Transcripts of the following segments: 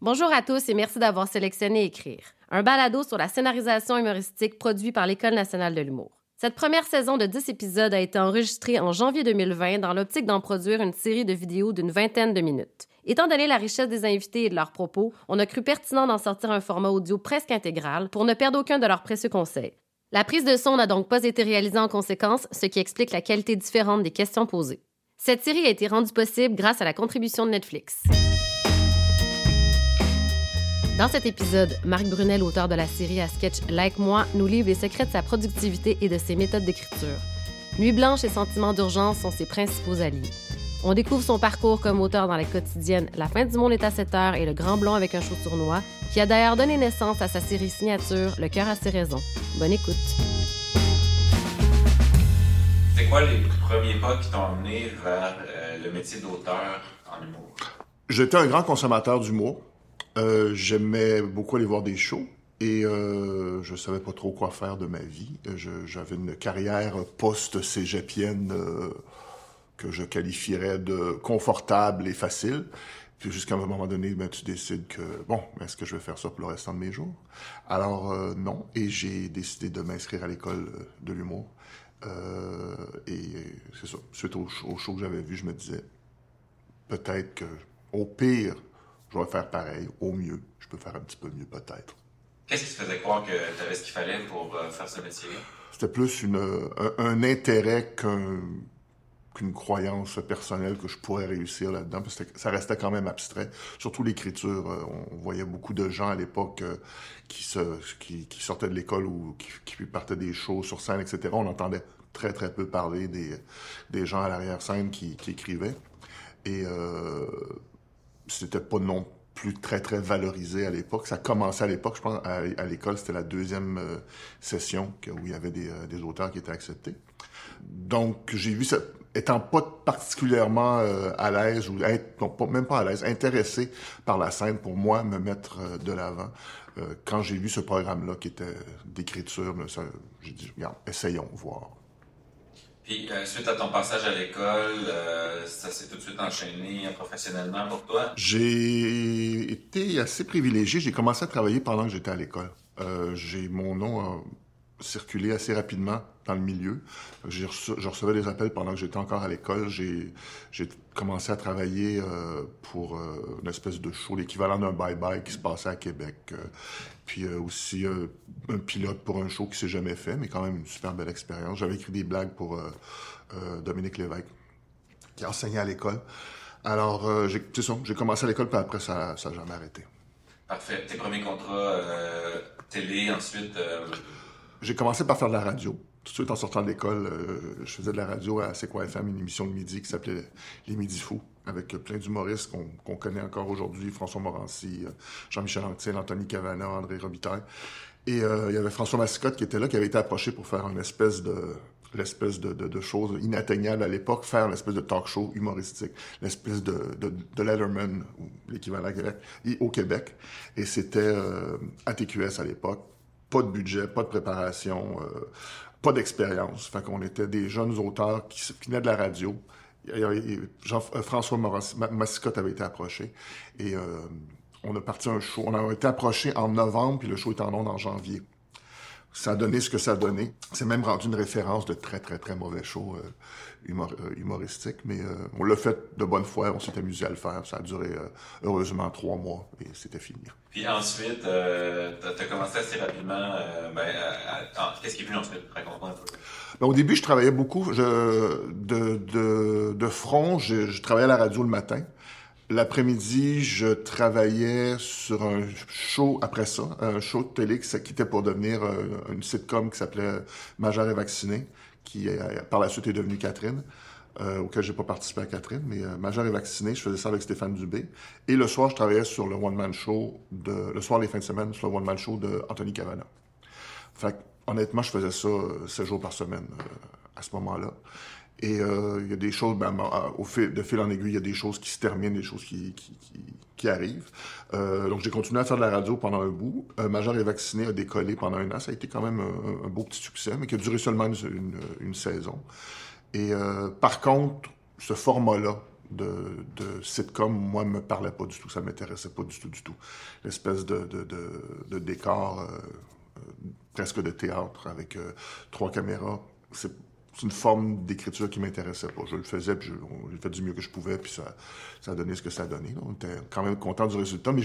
Bonjour à tous et merci d'avoir sélectionné Écrire, un balado sur la scénarisation humoristique produit par l'École nationale de l'humour. Cette première saison de 10 épisodes a été enregistrée en janvier 2020 dans l'optique d'en produire une série de vidéos d'une vingtaine de minutes. Étant donné la richesse des invités et de leurs propos, on a cru pertinent d'en sortir un format audio presque intégral pour ne perdre aucun de leurs précieux conseils. La prise de son n'a donc pas été réalisée en conséquence, ce qui explique la qualité différente des questions posées. Cette série a été rendue possible grâce à la contribution de Netflix. Dans cet épisode, Marc Brunel, auteur de la série à sketch Like Moi, nous livre les secrets de sa productivité et de ses méthodes d'écriture. Nuit blanche et sentiments d'urgence sont ses principaux alliés. On découvre son parcours comme auteur dans les quotidiennes La fin du monde est à 7 heures et Le Grand Blond avec un show tournoi, qui a d'ailleurs donné naissance à sa série signature Le cœur a ses raisons. Bonne écoute. C'est quoi les premiers pas qui t'ont amené vers euh, le métier d'auteur en humour? J'étais un grand consommateur d'humour. Euh, J'aimais beaucoup aller voir des shows et euh, je savais pas trop quoi faire de ma vie. J'avais une carrière post-cégepienne euh, que je qualifierais de confortable et facile. Puis jusqu'à un moment donné, ben, tu décides que, bon, est-ce que je vais faire ça pour le restant de mes jours? Alors, euh, non. Et j'ai décidé de m'inscrire à l'école euh, de l'humour. Euh, et c'est ça. Suite au, au show que j'avais vu, je me disais, peut-être que, au pire, je vais faire pareil. Au mieux, je peux faire un petit peu mieux, peut-être. Qu'est-ce qui te faisait croire que tu avais ce qu'il fallait pour euh, faire ce métier-là? C'était plus une, un, un intérêt qu'un qu'une croyance personnelle que je pourrais réussir là-dedans, parce que ça restait quand même abstrait. Surtout l'écriture. euh, On voyait beaucoup de gens à l'époque euh, qui, se, qui, qui sortaient de l'école ou qui, qui partaient des shows sur scène, etc. On entendait très, très peu parler des, des gens à l'arrière-scène qui, qui écrivaient. Et euh, c'était pas non plus très, très valorisé à l'époque. Ça commençait à l'époque, je pense, à, l'école, c'était la deuxième euh, session où il y avait des, euh, des auteurs qui étaient acceptés. Donc, j'ai vu ça, étant pas particulièrement euh, à l'aise, ou même pas à l'aise, intéressé par la scène, pour moi, me mettre de l'avant. Quand j'ai vu ce programme-là qui était d'écriture, j'ai dit, regarde, essayons, voir. Puis, euh, suite à ton passage à l'école, euh, ça s'est tout de suite enchaîné professionnellement pour toi? J'ai été assez privilégié. J'ai commencé à travailler pendant que j'étais à l'école. Euh, j'ai mon nom a circulé assez rapidement dans le milieu. Reçu- je recevais des appels pendant que j'étais encore à l'école. J'ai commencé à travailler euh, pour euh, une espèce de show, l'équivalent d'un bye-bye qui se passait à Québec. Euh, puis aussi un pilote pour un show qui s'est jamais fait, mais quand même une super belle expérience. J'avais écrit des blagues pour Dominique Lévesque, qui enseignait à l'école. Alors, c'est ça, j'ai commencé à l'école, puis après, ça n'a jamais arrêté. Parfait. Tes premiers contrats télé, ensuite... J'ai commencé par faire de la radio. Tout de suite en sortant de l'école, euh, je faisais de la radio à C'est FM, une émission de midi qui s'appelait Les Midi Fous, avec euh, plein d'humoristes qu'on connaît encore aujourd'hui, François Morancy, euh, Jean-Michel Anctil, Anthony Cavana, André Robitaille. Et il y avait François Massicotte qui était là, qui avait été approché pour faire une espèce de l'espèce de, chose inatteignable à l'époque, faire l'espèce de talk show humoristique, l'espèce de, Letterman, ou l'équivalent au Québec. Et c'était euh, à l'époque. Pas de budget, pas de préparation, pas d'expérience. Fait qu'on était des jeunes auteurs qui, qui de la radio. Jean, euh, François Massicotte avait été approché. Et euh, on a parti un show. On a été approché en novembre, puis le show est en ondes en janvier. Ça a donné ce que ça a donné. C'est même rendu une référence de très, très, très mauvais show euh, humor- euh, humoristique. Mais euh, on l'a fait de bonne foi. On s'est amusé à le faire. Ça a duré, heureusement, trois mois. Et c'était fini. Puis ensuite, t'as as commencé assez rapidement... ben, Qu'est-ce qui est venu ensuite? Raconte-moi un peu. Ben, au début, je travaillais beaucoup je, de, de, de front. Je, je travaillais à la radio le matin. L'après-midi, je travaillais sur un show après ça, un show de télé qui, s- qui était pour devenir euh, une sitcom qui s'appelait Majeur et vacciné, qui euh, par la suite est devenue Catherine, euh, auquel j'ai pas participé à Catherine, mais euh, Majeur et vacciné, je faisais ça avec Stéphane Dubé. Et le soir, je travaillais sur le one-man show, de, le soir, les fins de semaine, sur le one-man show de Anthony Cavana. Fait honnêtement, je faisais ça euh, 7 jours par semaine euh, à ce moment-là. Et euh, il y a des choses, ben, ben, fil, de fil en aiguille, il y a des choses qui se terminent, des choses qui, arrivent. Euh, donc j'ai continué à faire de la radio pendant un bout. Euh, Major est vacciné, a décollé pendant un an. Ça a été quand même un, beau petit succès, mais qui a duré seulement une, saison. Et par contre, ce format-là de, sitcom, moi, me parlait pas du tout. Ça m'intéressait pas du tout, du tout. L'espèce de, décor presque de théâtre avec trois caméras, c'est une forme d'écriture qui m'intéressait pas. Je le faisais, puis j'ai fait du mieux que je pouvais, puis ça, ça a donné ce que ça a donné. On était quand même content du résultat, mais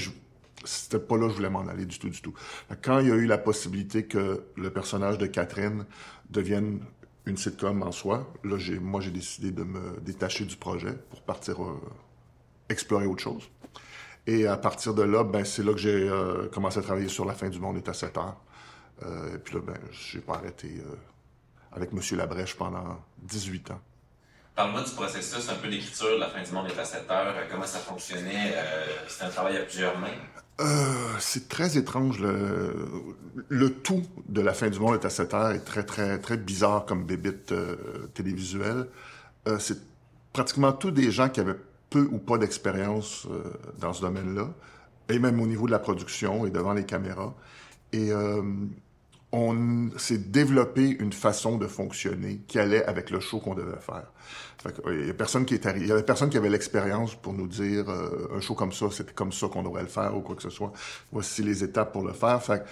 c'était pas là que je voulais m'en aller du tout, du tout. Quand il y a eu la possibilité que le personnage de Catherine devienne une sitcom en soi. Moi, j'ai décidé de me détacher du projet pour partir euh, explorer autre chose. Et à partir de là, ben, c'est là que j'ai euh, commencé à travailler sur La fin du monde est à 7 heures. Euh, et puis là, ben, j'ai pas arrêté avec M. Labrèche pendant 18 ans. Parle-moi du processus, un peu d'écriture, La fin du monde est à 7 heures, comment ça fonctionnait? c'était un travail à plusieurs mains. Euh, c'est très étrange. Le, le, tout de la fin du monde est à 7 heures est très, très, très bizarre comme bébite euh, télévisuelle. Euh, c'est pratiquement tous des gens qui avaient peu ou pas d'expérience euh, dans ce domaine-là, et même au niveau de la production et devant les caméras. Et on s'est développé une façon de fonctionner qui allait avec le show qu'on devait faire. il y a personne qui est arrivé, il y avait personne qui avait l'expérience pour nous dire euh, un show comme ça, c'était comme ça qu'on devrait le faire ou quoi que ce soit. Voici les étapes pour le faire. Fait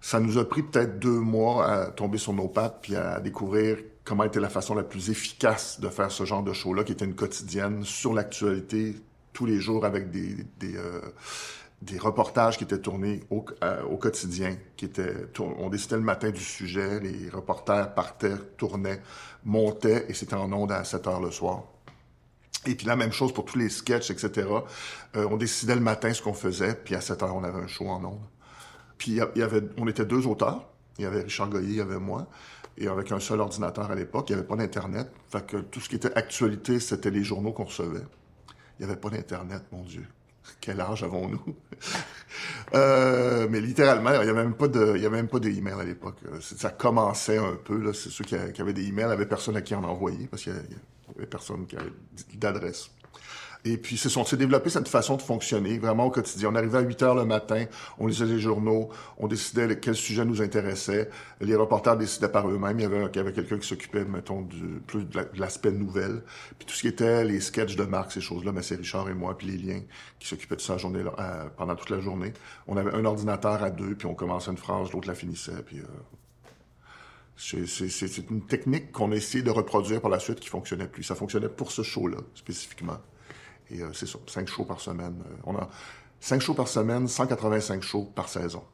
ça nous a pris peut-être deux mois à tomber sur nos pattes puis à découvrir comment était la façon la plus efficace de faire ce genre de show-là, qui était une quotidienne sur l'actualité tous les jours avec des, des euh, des reportages qui étaient tournés au, euh, quotidien, qui étaient, on décidait le matin du sujet, les reporters partaient, tournaient, montaient, et c'était en ondes à 7 heures le soir. Et puis la même chose pour tous les sketchs, etc. Euh, on décidait le matin ce qu'on faisait, puis à 7 heures, on avait un show en ondes. Puis il y avait, on était deux auteurs. Il y avait Richard Goyer, il y avait moi. Et avec un seul ordinateur à l'époque, il n'y avait pas d'Internet. Fait que tout ce qui était actualité, c'était les journaux qu'on recevait. Il n'y avait pas d'Internet, mon Dieu. Quel âge avons-nous? euh, mais littéralement, il n'y avait même pas de, il y avait même pas d'email à l'époque. Ça commençait un peu, là. C'est ceux qui, avaient des emails, avait personne à qui en envoyer parce qu'il n'y avait personne qui avait d'adresse. Et puis, c'est développé cette façon de fonctionner vraiment au quotidien. On arrivait à 8 heures le matin, on lisait les journaux, on décidait quel sujet nous intéressait. Les reporters décidaient par eux-mêmes. Il y avait, quelqu'un qui s'occupait, mettons, plus de l'aspect nouvelle. Puis tout ce qui était les sketchs de marque, ces choses-là, mais c'est Richard et moi, puis les qui s'occupaient de ça journée, euh, pendant toute la journée. On avait un ordinateur à deux, puis on commençait une phrase, l'autre la finissait, puis... Euh, c'est une technique qu'on a essayé de reproduire par la suite qui fonctionnait plus. Ça fonctionnait pour ce show-là, spécifiquement. Et euh, c'est ça, cinq shows par semaine. Euh, on a cinq shows par semaine, 185 shows par saison.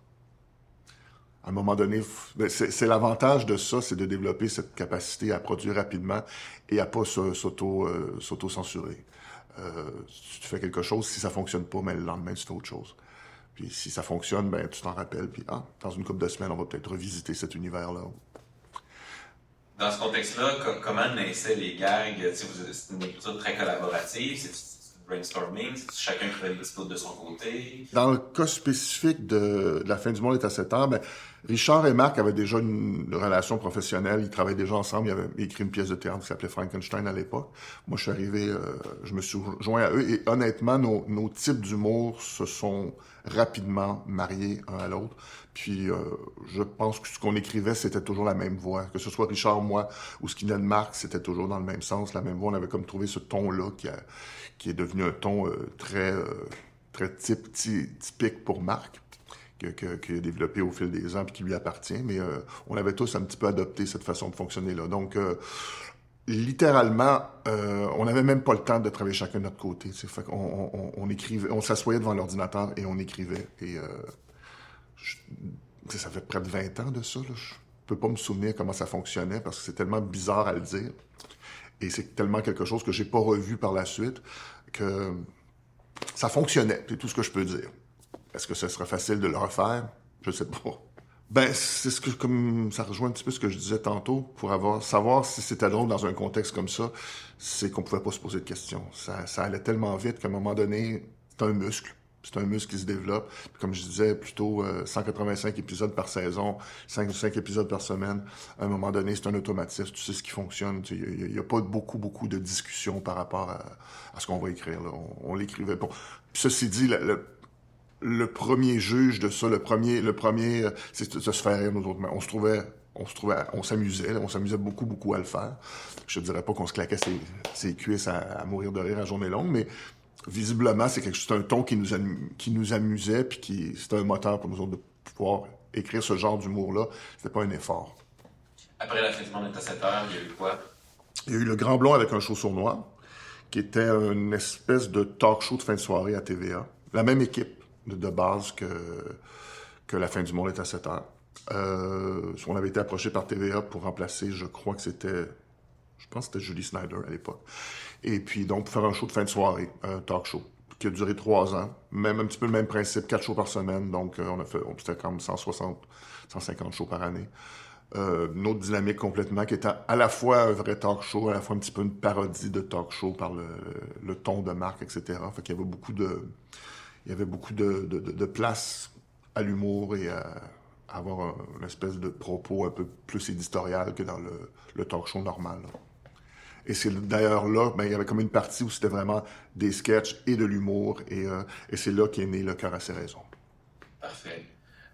À un moment donné, ben, c'est l'avantage de ça, c'est de développer cette capacité à produire rapidement et à pas euh, s'auto-censurer. Euh, tu fais quelque chose, si ça fonctionne pas, mais le lendemain, tu fais autre chose. Puis si ça fonctionne, ben tu t'en rappelles, puis ah, dans une couple de semaines, on va peut-être revisiter cet univers-là. Dans ce contexte-là, comment naissaient les gags? C'est une écriture très collaborative, Chacun crée le de son côté? Dans le cas spécifique de, La fin du monde est à 7 heures, ben, Richard et Marc avaient déjà une relation professionnelle. Ils travaillaient déjà ensemble. Ils avaient écrit une pièce de théâtre qui s'appelait Frankenstein à l'époque. Moi, je suis arrivé, euh, je me suis joint à eux. Et honnêtement, nos, nos types d'humour se sont rapidement mariés un à l'autre. Puis, euh, je pense que ce qu'on écrivait, c'était toujours la même voix. Que ce soit Richard, moi, ou ce qui venait de Marc, c'était toujours dans le même sens, la même voix. On avait comme trouvé ce ton-là qui, a, qui est devenu un ton euh, très, euh, très typique pour Marc qui a développé au fil des ans et qui lui appartient, mais euh, on avait tous un petit peu adopté cette façon de fonctionner-là. Donc, euh, littéralement, on n'avait même pas le temps de travailler chacun de notre côté. On, écrivait, on s'assoyait devant l'ordinateur et on écrivait. Et ça fait près de 20 ans de ça. Là. Je peux pas me souvenir comment ça fonctionnait parce que c'est tellement bizarre à le dire. Et c'est tellement quelque chose que j'ai pas revu par la suite que ça fonctionnait. C'est tout ce que je peux dire. Est-ce que ce serait facile de le refaire? Je sais pas. Ben, c'est ce que, comme, ça rejoint un petit peu ce que je disais tantôt, pour avoir, savoir si c'était drôle dans un contexte comme ça, c'est qu'on pouvait pas se poser de questions. Ça, ça allait tellement vite qu'à un moment donné, c'est un muscle. C'est un muscle qui se développe. comme je disais, plutôt 185 euh, épisodes par saison, 5, 5 épisodes par semaine. À un moment donné, c'est un automatisme. Tu sais ce qui fonctionne. Il n'y a, pas beaucoup, beaucoup de discussions par rapport à, ce qu'on va écrire. On, l'écrivait. Bon. ceci dit, le premier juge de ça, le premier, le premier, c'est de se faire rire nous autres. On se trouvait, on se trouvait, on s'amusait, on s'amusait beaucoup, beaucoup à le faire. Je te dirais pas qu'on se claquait ses, ses cuisses à, mourir de rire à journée longue, mais visiblement, c'est quelque c'est un ton qui nous, qui nous amusait, puis qui, c'était un moteur pour nous autres de pouvoir écrire ce genre d'humour-là. C'était pas un effort. Après la fin du monde à 7 heures, il y a eu quoi? Il y a eu Le Grand Blond avec un show noir, qui était une espèce de talk show de fin de soirée à TVA. La même équipe de, base que, que La fin du monde est à 7 heures. Euh, on avait été approché par TVA pour remplacer, je crois que c'était, je pense que c'était Julie Snyder à l'époque. Et puis donc pour faire un show de fin de soirée, un talk show qui a duré trois ans, même un petit peu le même principe, quatre shows par semaine, donc euh, on a fait, c'était comme 160, 150 shows par année. Euh, une autre dynamique complètement qui était à la fois un vrai talk show, à la fois un petit peu une parodie de talk show par le, ton de marque, etc. Fait qu'il y avait beaucoup de, il y avait beaucoup de, place à l'humour et à, avoir une espèce de propos un peu plus éditorial que dans le talk show normal. Et c'est d'ailleurs là, ben, il y avait comme une partie où c'était vraiment des sketchs et de l'humour, et, euh, et c'est là qu'est né Le cœur à ses raisons. Parfait.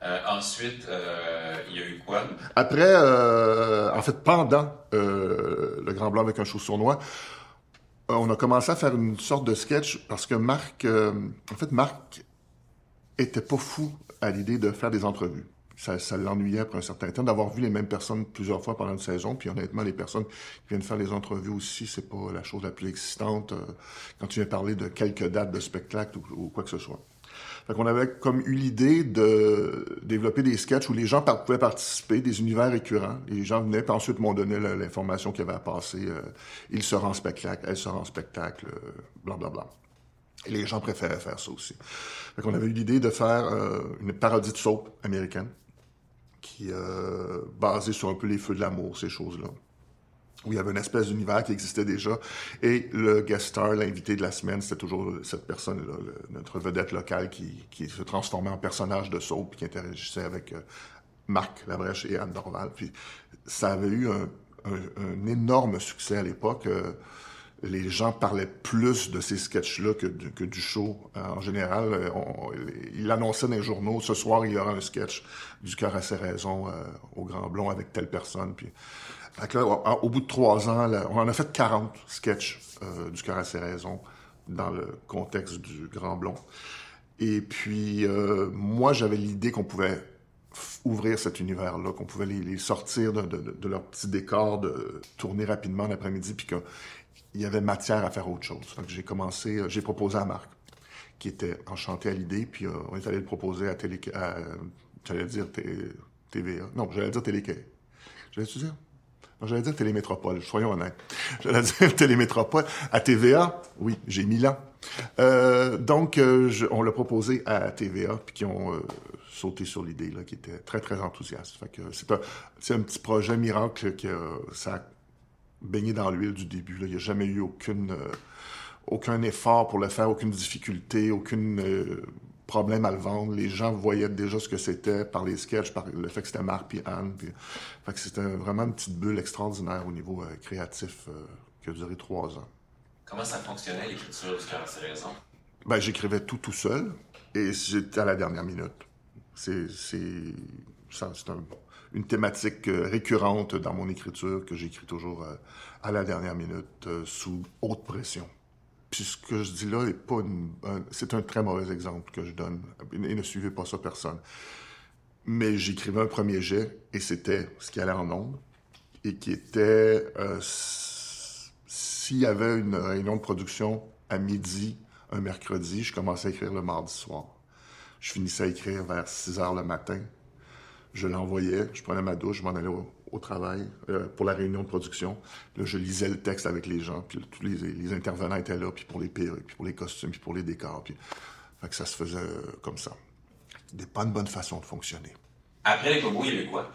Euh, ensuite, euh, il y a eu quoi? Après, en fait, pendant Le Grand Blanc avec un chauve sournois, on a commencé à faire une sorte de sketch parce que Marc, en fait, Marc était pas fou à l'idée de faire des entrevues ça, l'ennuyait après un certain temps d'avoir vu les mêmes personnes plusieurs fois pendant une saison. Puis honnêtement, les personnes qui viennent faire les entrevues aussi, c'est pas la chose la plus excitante euh, quand tu viens parler de quelques dates de spectacle ou, quoi que ce soit. Fait qu'on avait comme eu l'idée de développer des sketchs où les gens pouvaient participer, des univers récurrents. Les gens venaient, puis ensuite m'ont donné l'information qu'il y avait à passer. Euh, il sera en spectacle, elle sera en spectacle, blablabla. Euh, bla, bla. Et les gens préféraient faire ça aussi. Fait qu'on avait eu l'idée de faire une parodie de soap américaine qui euh, basé sur un peu les feux de l'amour, ces choses-là. Où il y avait une espèce d'univers qui existait déjà. Et le guest star, l'invité de la semaine, c'était toujours cette personne-là, notre vedette locale qui, qui, se transformait en personnage de soap, qui interagissait avec euh, Marc Labrèche et Anne Dorval. Puis ça avait eu un, énorme succès à l'époque. Euh, les gens parlaient plus de ces sketchs-là que, que, du show. Euh, en général, euh, il annonçait dans les journaux, ce soir, il y aura un sketch du cœur à ses raisons euh, au Grand Blond avec telle personne. Puis, au, bout de trois ans, on en a fait 40 sketchs du cœur à ses raisons dans le contexte du Grand Blond. Et puis, moi, j'avais l'idée qu'on pouvait ouvrir cet univers-là, qu'on pouvait les, sortir de, leur petit décor, de tourner rapidement l'après-midi, puis que il y avait matière à faire autre chose. J'ai commencé, euh, j'ai proposé à Marc, qui était enchanté à l'idée, puis euh, on est allé le proposer à Télé... j'allais dire TVA. Non, j'allais dire Télé... J'allais dire... J'allais dire Télémétropole, soyons honnêtes. J'allais dire Télémétropole. À TVA, oui, j'ai là. Euh, donc, on l'a proposé à TVA, puis qui ont sauté sur l'idée, là, qui était très, très enthousiaste. Fait c'est un, un, petit projet miracle que ça baigné dans l'huile du début. Il n'y a jamais eu aucune, euh, aucun effort pour le faire, aucune difficulté, aucun euh, problème à le vendre. Les gens voyaient déjà ce que c'était par les sketchs, par le fait que c'était Marc et Anne. Fait que c'était vraiment une petite bulle extraordinaire au niveau euh, créatif qui a duré trois ans. Comment ça fonctionnait l'écriture du cœur à raisons? Ben, j'écrivais tout tout seul et j'étais à la dernière minute. C'est, c'est, c'est un une thématique euh, récurrente dans mon écriture que j'écris toujours euh, à la dernière minute euh, sous haute pression. Puis ce que je dis là c'est un très mauvais exemple que je donne et ne suivez pas ça personne. Mais j'écrivais un premier jet et c'était ce qui allait en ondes et qui était s'il y avait une réunion de production à midi un mercredi, je commençais à écrire le mardi soir. Je finissais à écrire vers 6 heures le matin je l'envoyais, je prenais ma douche, je m'en allais au, travail euh, pour la réunion de production. Là, je lisais le texte avec les gens, puis tous les, intervenants étaient là, puis pour les perruques, puis pour les costumes, puis pour les décors. Puis... Fait que ça se faisait euh, comme ça. C'était pas une bonne façon de fonctionner. Après les bobos, il y avait quoi?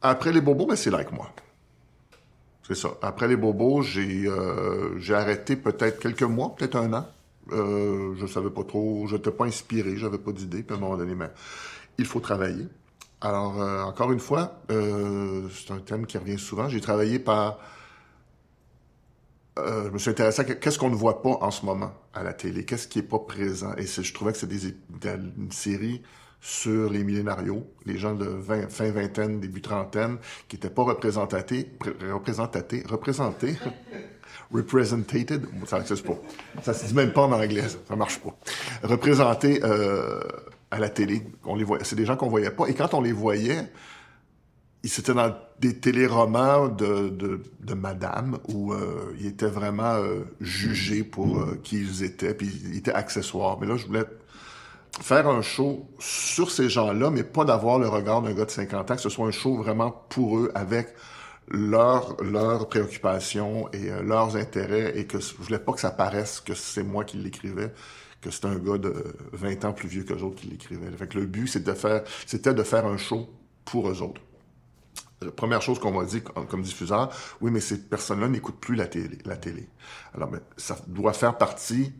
Après les bobos, ben, c'est like moi. C'est ça. Après les bobos, j'ai euh, arrêté peut-être quelques mois, peut-être un an. Je savais pas trop, je n'étais pas inspiré, j'avais pas d'idée. Puis à un moment donné, mais il faut travailler. Alors, euh, encore une fois, euh, c'est un thème qui revient souvent. J'ai travaillé par euh, je me suis intéressé à qu'est-ce qu'on ne voit pas en ce moment à la télé, qu'est-ce qui est pas présent? Et je trouvais que c'était une série sur les millénarios, les gens de 20, fin vingtaine, début trentaine, qui n'étaient pas représentés, représentés, represented, ça n'existe pas. Ça se dit même pas en anglais, ça marche pas. Représentés euh, à la télé, on les c'est des gens qu'on voyait pas. Et quand on les voyait, ils étaient dans des téléromans de, de, de madame où euh, ils étaient vraiment euh, jugés pour euh, qui ils étaient, puis ils étaient accessoires. Mais là, je voulais faire un show sur ces gens-là, mais pas d'avoir le regard d'un gars de 50 ans, que ce soit un show vraiment pour eux, avec leurs leurs préoccupations et euh, leurs intérêts, et que je voulais pas que ça paraisse que c'est moi qui l'écrivais, que c'est un gars de 20 ans plus vieux que autres qui l'écrivait. Fait le but, c'était de faire, c'était de faire un show pour eux autres. La première chose qu'on m'a dit comme diffuseur, oui, mais ces personnes-là n'écoutent plus la télé. La télé. Alors, ben, ça doit faire partie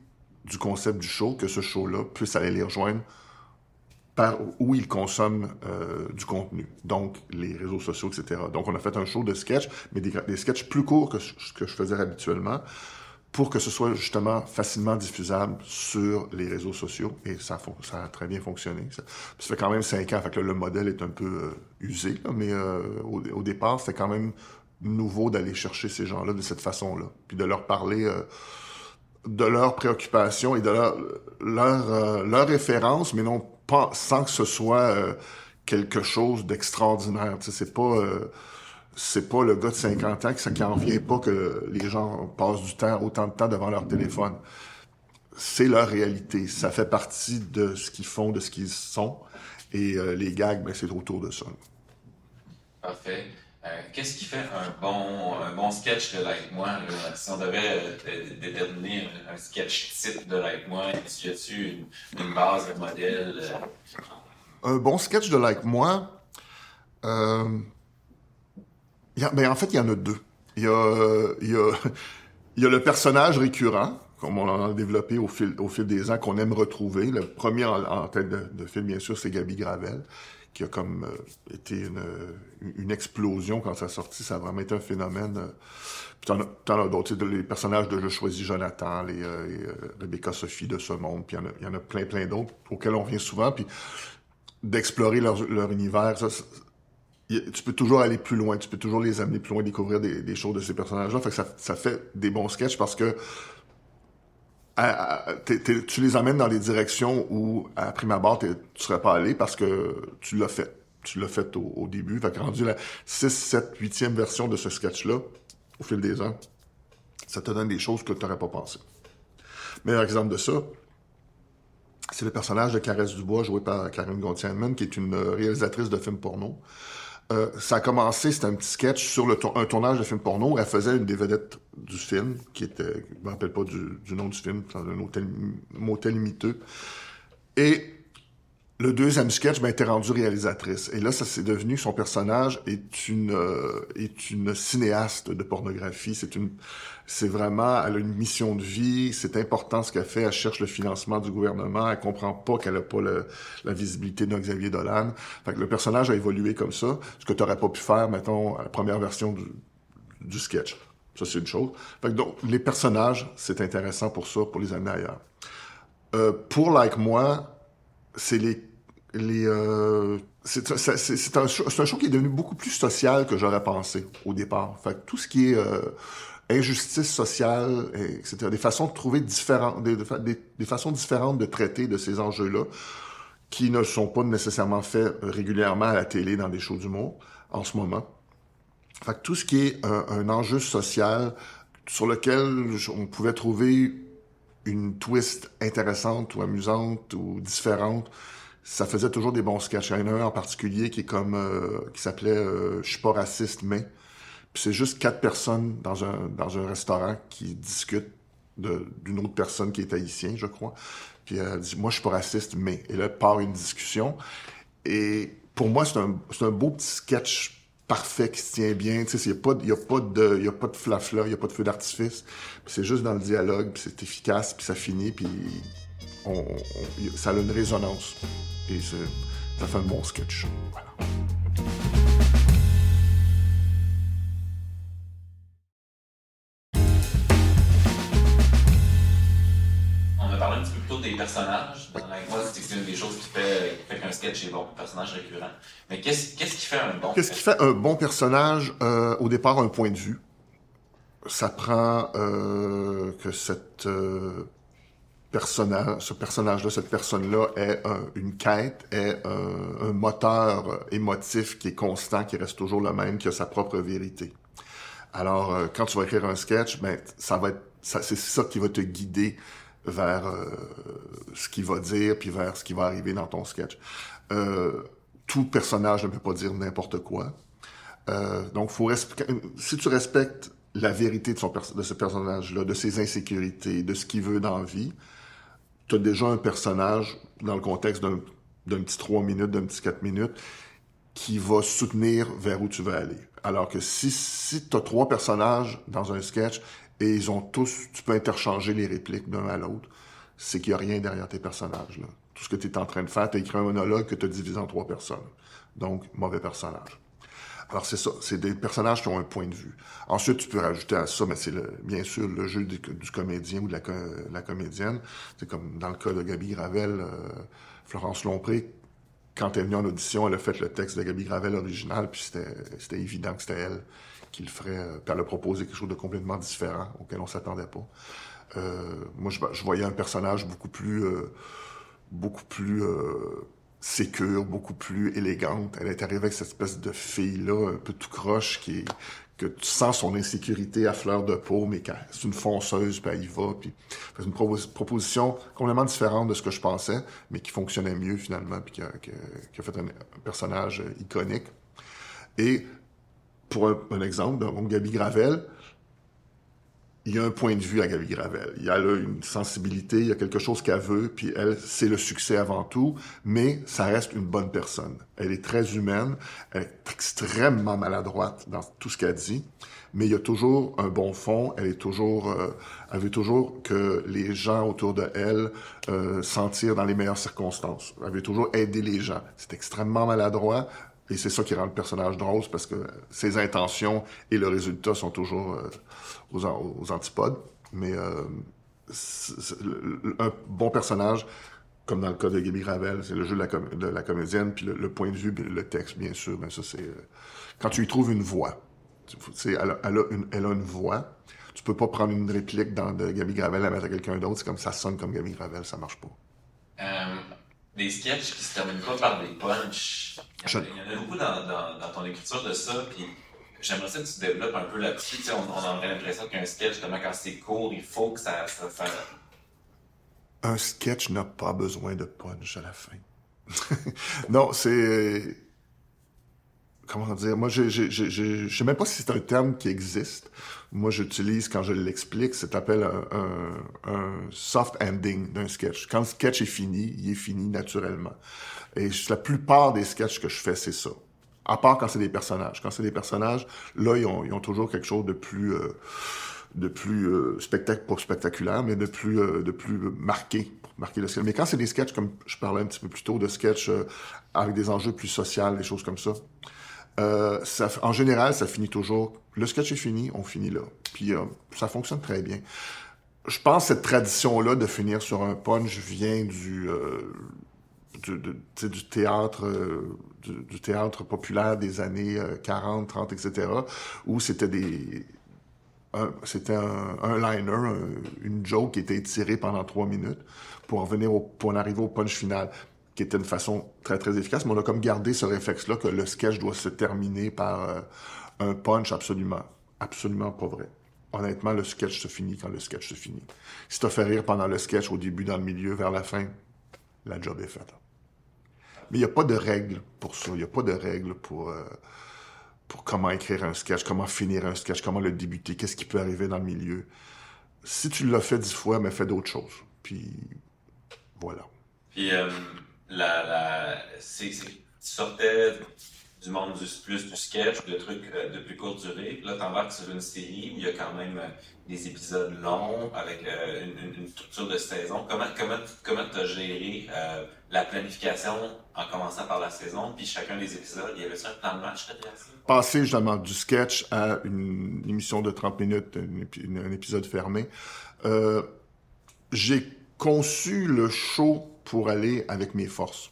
du concept du show, que ce show-là puisse aller les rejoindre par où ils consomment euh, du contenu, donc les réseaux sociaux, etc. Donc, on a fait un show de sketch, mais des, des sketchs plus courts que ce que je faisais habituellement, pour que ce soit justement facilement diffusable sur les réseaux sociaux. Et ça, ça a très bien fonctionné. Ça, fait quand même cinq ans, fait que le modèle est un peu euh, usé, mais euh, au, au, départ, c'était quand même nouveau d'aller chercher ces gens-là de cette façon-là, puis de leur parler de leurs préoccupations et de leur, leur, leur référence, mais non sans que ce soit euh, quelque chose d'extraordinaire. C'est pas c'est pas le gars de 50 ans qui n'en vient pas que les gens passent du temps, autant de temps devant leur téléphone. C'est leur réalité. Ça fait partie de ce qu'ils font, de ce qu'ils sont. Et euh, les gags, ben, c'est autour de ça. Euh, Qu'est-ce qui fait un bon, un bon sketch de Like Moi? Si on devait euh, déterminer un sketch type de Like Moi, y a-t-il une, base, un modèle? Euh? Un bon sketch de Like Moi, a, ben en fait, il y en a deux. Il y a, y y a le personnage récurrent, comme on a développé au fil, des ans, qu'on aime retrouver. Le premier en, en tête de, film, bien sûr, c'est Gabi Gravel, qui a comme euh, été une, une, explosion quand ça a sorti. Ça a vraiment été un phénomène. Euh, puis t'en as, d'autres, les personnages de Je choisis Jonathan, les, euh, euh, Rebecca Sophie de ce monde, puis il y en a, plein, plein d'autres auxquels on vient souvent, puis d'explorer leur, univers. Ça, tu peux toujours aller plus loin, tu peux toujours les amener plus loin, découvrir des, des choses de ces personnages-là. Fait que ça, ça fait des bons sketchs parce que tu les amènes dans des directions où, à prime abord, tu serais pas allé parce que tu l'as fait. Tu l'as fait au, début. Fait que rendu la 6, 7, 8e version de ce sketch-là, au fil des ans, ça te donne des choses que tu n'aurais pas pensé. Meilleur exemple de ça, c'est le personnage de Caresse Dubois, joué par Karine Gontier-Mann, qui est une réalisatrice de films porno. Euh, ça a commencé, c'était un petit sketch sur le tour, un tournage de film porno. Elle faisait une des vedettes du film, qui était, je me rappelle pas du, du nom du film, dans un hôtel, motel miteux. Et le deuxième sketch ben, était rendu réalisatrice. Et là, ça s'est devenu, son personnage est une euh, est une cinéaste de pornographie. C'est une c'est vraiment, elle a une mission de vie, c'est important ce qu'elle fait, elle cherche le financement du gouvernement, elle comprend pas qu'elle a pas la visibilité d'un Xavier Dolan. Fait le personnage a évolué comme ça, ce que tu n'aurais pas pu faire, mettons, à la première version du, sketch. Ça, c'est une chose. Fait donc, les personnages, c'est intéressant pour ça, pour les amener ailleurs. Euh, pour Like Moi, c'est les les euh, c'est un, un, show qui est devenu beaucoup plus social que j'aurais pensé au départ. Fait tout ce qui est euh, injustice sociale, etc., des façons de trouver différentes, des, façons différentes de traiter de ces enjeux-là, qui ne sont pas nécessairement faits régulièrement à la télé dans des shows d'humour en ce moment. Fait tout ce qui est un, un enjeu social sur lequel on pouvait trouver une twist intéressante ou amusante ou différente, ça faisait toujours des bons sketchs. Il y en a un en particulier qui est comme euh, qui s'appelait euh, Je suis pas raciste, mais puis c'est juste quatre personnes dans un dans un restaurant qui discutent d'une autre personne qui est haïtien, je crois. Puis elle dit Moi, je suis pas raciste, mais. Et là, part une discussion. Et pour moi, c'est un, un beau petit sketch parfait qui se tient bien. Tu sais, il n'y a pas, de, y de flafla, il n'y a pas de feu d'artifice. c'est juste dans le dialogue, puis c'est efficace, puis ça finit, puis on, on, ça a une résonance. Et ça fait un bon sketch. Voilà. Personnages. Dans moi, c'est une des choses qui fait, qu'un sketch est bon, un personnage récurrent. Mais qu'est-ce qui fait un bon Qu'est-ce qui fait un bon personnage euh, Au départ, un point de vue? Ça prend euh, que cette euh, personnage, ce personnage-là, cette personne-là un- une quête, ait un, moteur émotif qui est constant, qui reste toujours le même, qui a sa propre vérité. Alors, quand tu vas écrire un sketch, ben, ça va être, c'est ça qui va te guider vers euh, ce qu'il va dire, puis vers ce qui va arriver dans ton sketch. Euh, tout personnage ne peut pas dire n'importe quoi. Euh, donc, faut si tu respectes la vérité de, son de ce personnage-là, de ses insécurités, de ce qu'il veut dans la vie, tu as déjà un personnage dans le contexte d'un petit 3 minutes, d'un petit 4 minutes, qui va soutenir vers où tu veux aller. Alors que si, si tu as trois personnages dans un sketch et ils ont tous, tu peux interchanger les répliques d'un à l'autre, c'est qu'il n'y a rien derrière tes personnages. Tout ce que tu es en train de faire, tu as écrit un monologue que tu as divisé en trois personnes. Donc, mauvais personnage. Alors, c'est ça. C'est des personnages qui ont un point de vue. Ensuite, tu peux rajouter à ça, mais c'est bien sûr le jeu du, comédien ou de la, co- la comédienne. C'est comme dans le cas de Gabi Gravel, euh, Florence Lompré, quand elle est venue en audition, elle a fait le texte de Gabi Gravel original, puis c'était évident que c'était elle qui le ferait. euh, a proposé quelque chose de complètement différent, auquel on s'attendait pas. Euh, moi, je, voyais un personnage beaucoup plus... euh, beaucoup plus sécure, beaucoup plus élégante. Elle est arrivée avec cette espèce de fille-là, un peu tout croche, qui est, que tu sens son insécurité à fleur de peau, mais qu'elle- c'est une fonceuse, puis elle y va. Puis c'est une propos- proposition complètement différente de ce que je pensais, mais qui fonctionnait mieux finalement, puis qui a, fait un, un personnage iconique. Et pour un, exemple, donc Gabi Gravel, il y a un point de vue à Gabi Gravel. Il y a là une sensibilité, il y a quelque chose qu'elle veut, puis elle, c'est le succès avant tout, mais ça reste une bonne personne. Elle est très humaine, elle est extrêmement maladroite dans tout ce qu'elle dit, mais il y a toujours un bon fond, elle est toujours, euh, elle veut toujours que les gens autour de elle euh, s'en tirent dans les meilleures circonstances. Elle veut toujours aider les gens. C'est extrêmement maladroit, et c'est ça qui rend le personnage drôle, parce que ses intentions et le résultat sont toujours euh, aux, an- aux antipodes. Mais euh, un bon personnage, comme dans le cas de Gaby Ravel, c'est le jeu de la, comédienne, puis le, point de vue, le texte, bien sûr. Ben ça, c'est euh, quand tu y trouves une voix. Elle, a, elle, a une, voix. Tu peux pas prendre une réplique dans de Gaby Gravel la mettre à quelqu'un d'autre. C'est comme ça sonne comme Gaby Gravel, ça marche pas. Euh, des sketchs qui se terminent pas par des punchs. Il y en a, Je- il y en a beaucoup dans, dans, dans ton écriture de ça, puis j'aimerais ça que tu développes un peu là-dessus. Tu sais, on, on aurait l'impression qu'un sketch, justement, quand c'est court, il faut que ça, ça, ça- Un sketch n'a pas besoin de punch à la fin. non, c'est. Comment dire? Moi, je je sais même pas si c'est un terme qui existe. Moi, j'utilise, quand je l'explique, ça s'appelle un, soft ending d'un sketch. Quand le sketch est fini, il est fini naturellement. Et la plupart des sketchs que je fais, c'est ça. À part quand c'est des personnages. Quand c'est des personnages, là, ils ont, toujours quelque chose de plus, euh, de plus euh, spectaculaire, mais de plus, euh, de plus marqué, marquer le. Mais quand c'est des sketchs, comme je parlais un petit peu plus tôt, de sketchs avec des enjeux plus sociaux, des choses comme ça, euh, en général, ça finit toujours. Le sketch est fini, on finit là. Puis euh, ça fonctionne très bien. Je pense que cette tradition-là de finir sur un punch vient du, théâtre, populaire des années euh, 40, 30, etc., où c'était un- liner, un- une joke qui était étirée pendant trois minutes pour en arriver au punch final, qui était une façon très très efficace. Mais on a comme gardé ce réflexe-là que le sketch doit se terminer par euh, un punch absolument, absolument pas vrai. Honnêtement, le sketch se finit quand le sketch se finit. Si t'as fait rire pendant le sketch, au début, dans le milieu, vers la fin, la job est faite. Mais il n'y a pas de règle pour ça. Il n'y a pas de règle pour, euh, pour comment écrire un sketch, comment finir un sketch, comment le débuter, qu'est-ce qui peut arriver dans le milieu. Si tu l'as fait dix fois, mais fais d'autres choses. Puis voilà. Puis, euh, la, la, c'est, tu sortais du monde du plus du sketch, de trucs euh, de plus courte durée. Là, t'embarques sur une série où il y a quand même euh, des épisodes longs avec euh, une, une- une structure de saison. Comment comment comment t'as géré euh, la planification en commençant par la saison, puis chacun des épisodes, il y avait un plan de match ça? Passer justement du sketch à une émission de 30 minutes, un, épi- une- un épisode fermé, euh, j'ai conçu le show pour aller avec mes forces.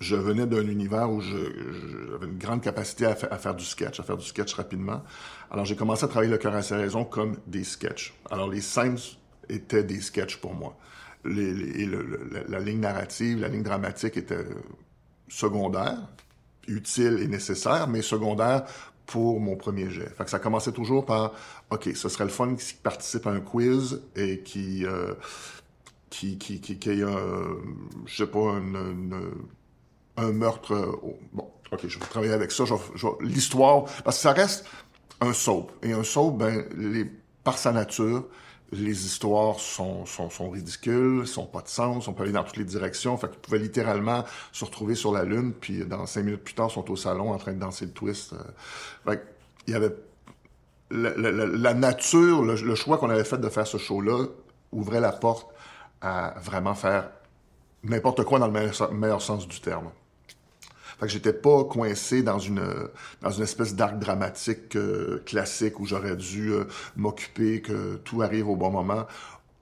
Je venais d'un univers où j'avais une grande capacité à, faire du sketch, à faire du sketch rapidement. Alors j'ai commencé à travailler le cœur à ses raisons comme des sketchs. Alors les scènes étaient des sketchs pour moi. La, ligne narrative, la ligne dramatique était secondaire, utile et nécessaire, mais secondaire pour mon premier jet. Ça commençait toujours par, OK, ce serait le fun qui participe à un quiz et qui... Euh, qui, qui, qui, qui ait un, je sais pas, un, un, meurtre. Oh, bon, ok, je vais travailler avec ça. L'histoire, parce que ça reste un soap. Et un soap, ben, les, par sa nature, les histoires sont, sont, sont ridicules, sont pas de sens, on peut aller dans toutes les directions. Fait qu'ils pouvaient littéralement se retrouver sur la Lune, puis dans cinq minutes plus tard, sont au salon en train de danser le twist. Fait il y avait la, nature, le choix qu'on avait fait de faire ce show-là ouvrait la porte à vraiment faire n'importe quoi dans le meilleur, sens du terme. Fait que j'étais pas coincé dans une dans une espèce d'arc dramatique euh, classique où j'aurais dû euh, m'occuper que tout arrive au bon moment.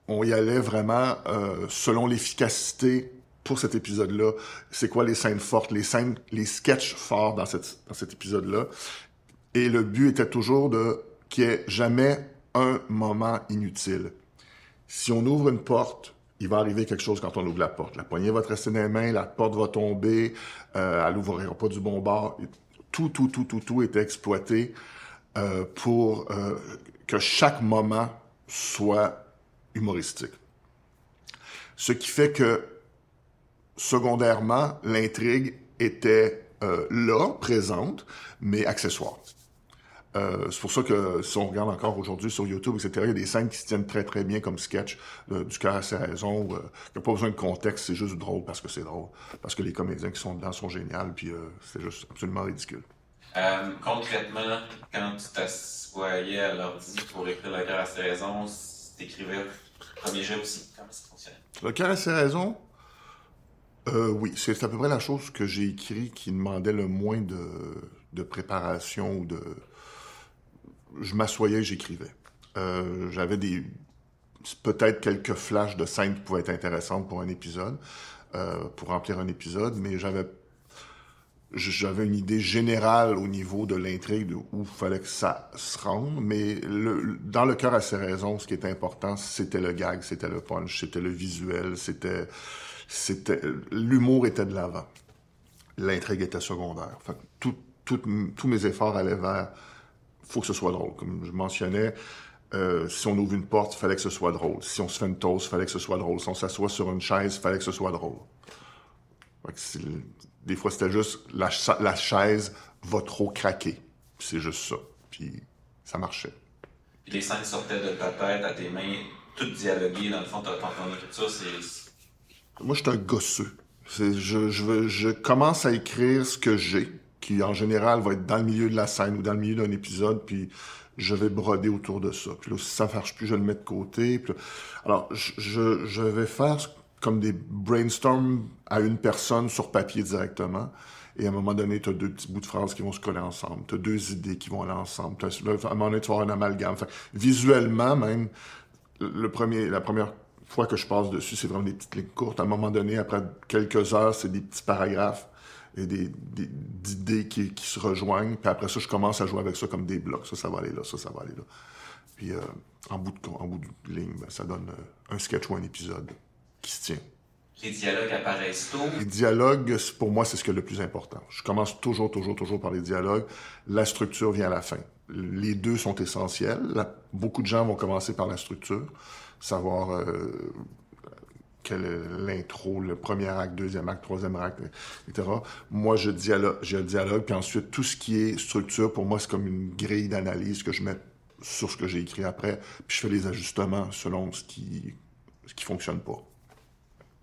On y allait vraiment euh, selon l'efficacité pour cet épisode-là. C'est quoi les scènes fortes, les scènes, les sketchs forts dans, cette, dans cet épisode-là? Et le but était toujours de qu'il n'y ait jamais un moment inutile. Si on ouvre une porte, il va arriver quelque chose quand on ouvre la porte. La poignée va te rester dans les mains, la porte va tomber, euh, elle n'ouvrira pas du bon bord. Tout, tout, tout, tout, tout était exploité euh, pour euh, que chaque moment soit humoristique. Ce qui fait que, secondairement, l'intrigue était euh, là, présente, mais accessoire. Euh, c'est pour ça que si on regarde encore aujourd'hui sur YouTube, etc., il y a des scènes qui se tiennent très très bien comme sketch euh, du cœur à ses raisons. Euh, il n'y a pas besoin de contexte, c'est juste drôle parce que c'est drôle. Parce que les comédiens qui sont dedans sont géniaux, puis euh, c'est juste absolument ridicule. Concrètement, quand tu t'assoyais à l'ordi pour écrire le cœur à ses raisons, t'écrivais premier jeu aussi. Comment ça fonctionnait? Le cœur à ses raisons, euh, oui, c'est à peu près la chose que j'ai écrit qui demandait le moins de, de préparation ou de je m'assoyais, j'écrivais. Euh, J'avais des peut-être quelques flashs de scènes qui pouvaient être intéressantes pour un épisode, euh, pour remplir un épisode, mais j'avais une idée générale au niveau de l'intrigue où il fallait que ça se rende, mais dans le cœur à ses raisons, ce qui est important, c'était le gag, c'était le punch, c'était le visuel, c'était l'humour était de l'avant, l'intrigue était secondaire. Tous mes efforts allaient vers faut que ce soit drôle. Comme je mentionnais, euh, si on ouvre une porte, il fallait que ce soit drôle. Si on se fait une toast, il fallait que ce soit drôle. Si on s'assoit sur une chaise, il fallait que ce soit drôle. des fois, c'était juste la, la, chaise va trop craquer. C'est juste ça. Puis ça marchait. Puis les scènes sortaient de ta tête à tes mains, toutes dialoguées. Dans le fond, ton, écriture, c'est. Moi, je suis un gosseux. Je, je, je commence à écrire ce que j'ai qui en général va être dans le milieu de la scène ou dans le milieu d'un épisode, puis je vais broder autour de ça. Puis là, si ça ne marche plus, je le mets de côté. Alors, je, vais faire comme des brainstorms à une personne sur papier directement. Et à un moment donné, tu as deux petits bouts de phrases qui vont se coller ensemble. Tu as deux idées qui vont aller ensemble. À un moment donné, tu vas avoir un amalgame. Visuellement, même, le premier, la première fois que je passe dessus, c'est vraiment des petites lignes courtes. À un moment donné, après quelques heures, c'est des petits paragraphes et des, des d'idées qui, qui, se rejoignent. Puis après ça, je commence à jouer avec ça comme des blocs. Ça, ça va aller là, ça, ça va aller là. Puis euh, en, bout de, en bout de ligne, ben, ça donne euh, un sketch ou un épisode qui se tient. Les dialogues apparaissent tôt. Les dialogues, pour moi, c'est ce qui est le plus important. Je commence toujours, toujours, toujours par les dialogues. La structure vient à la fin. Les deux sont essentiels. La, beaucoup de gens vont commencer par la structure, savoir euh, l'intro, le premier acte, deuxième acte, troisième acte, etc. Moi, je dialogue, j'ai le dialogue, puis ensuite, tout ce qui est structure, pour moi, c'est comme une grille d'analyse que je mets sur ce que j'ai écrit après, puis je fais les ajustements selon ce qui ce qui fonctionne pas.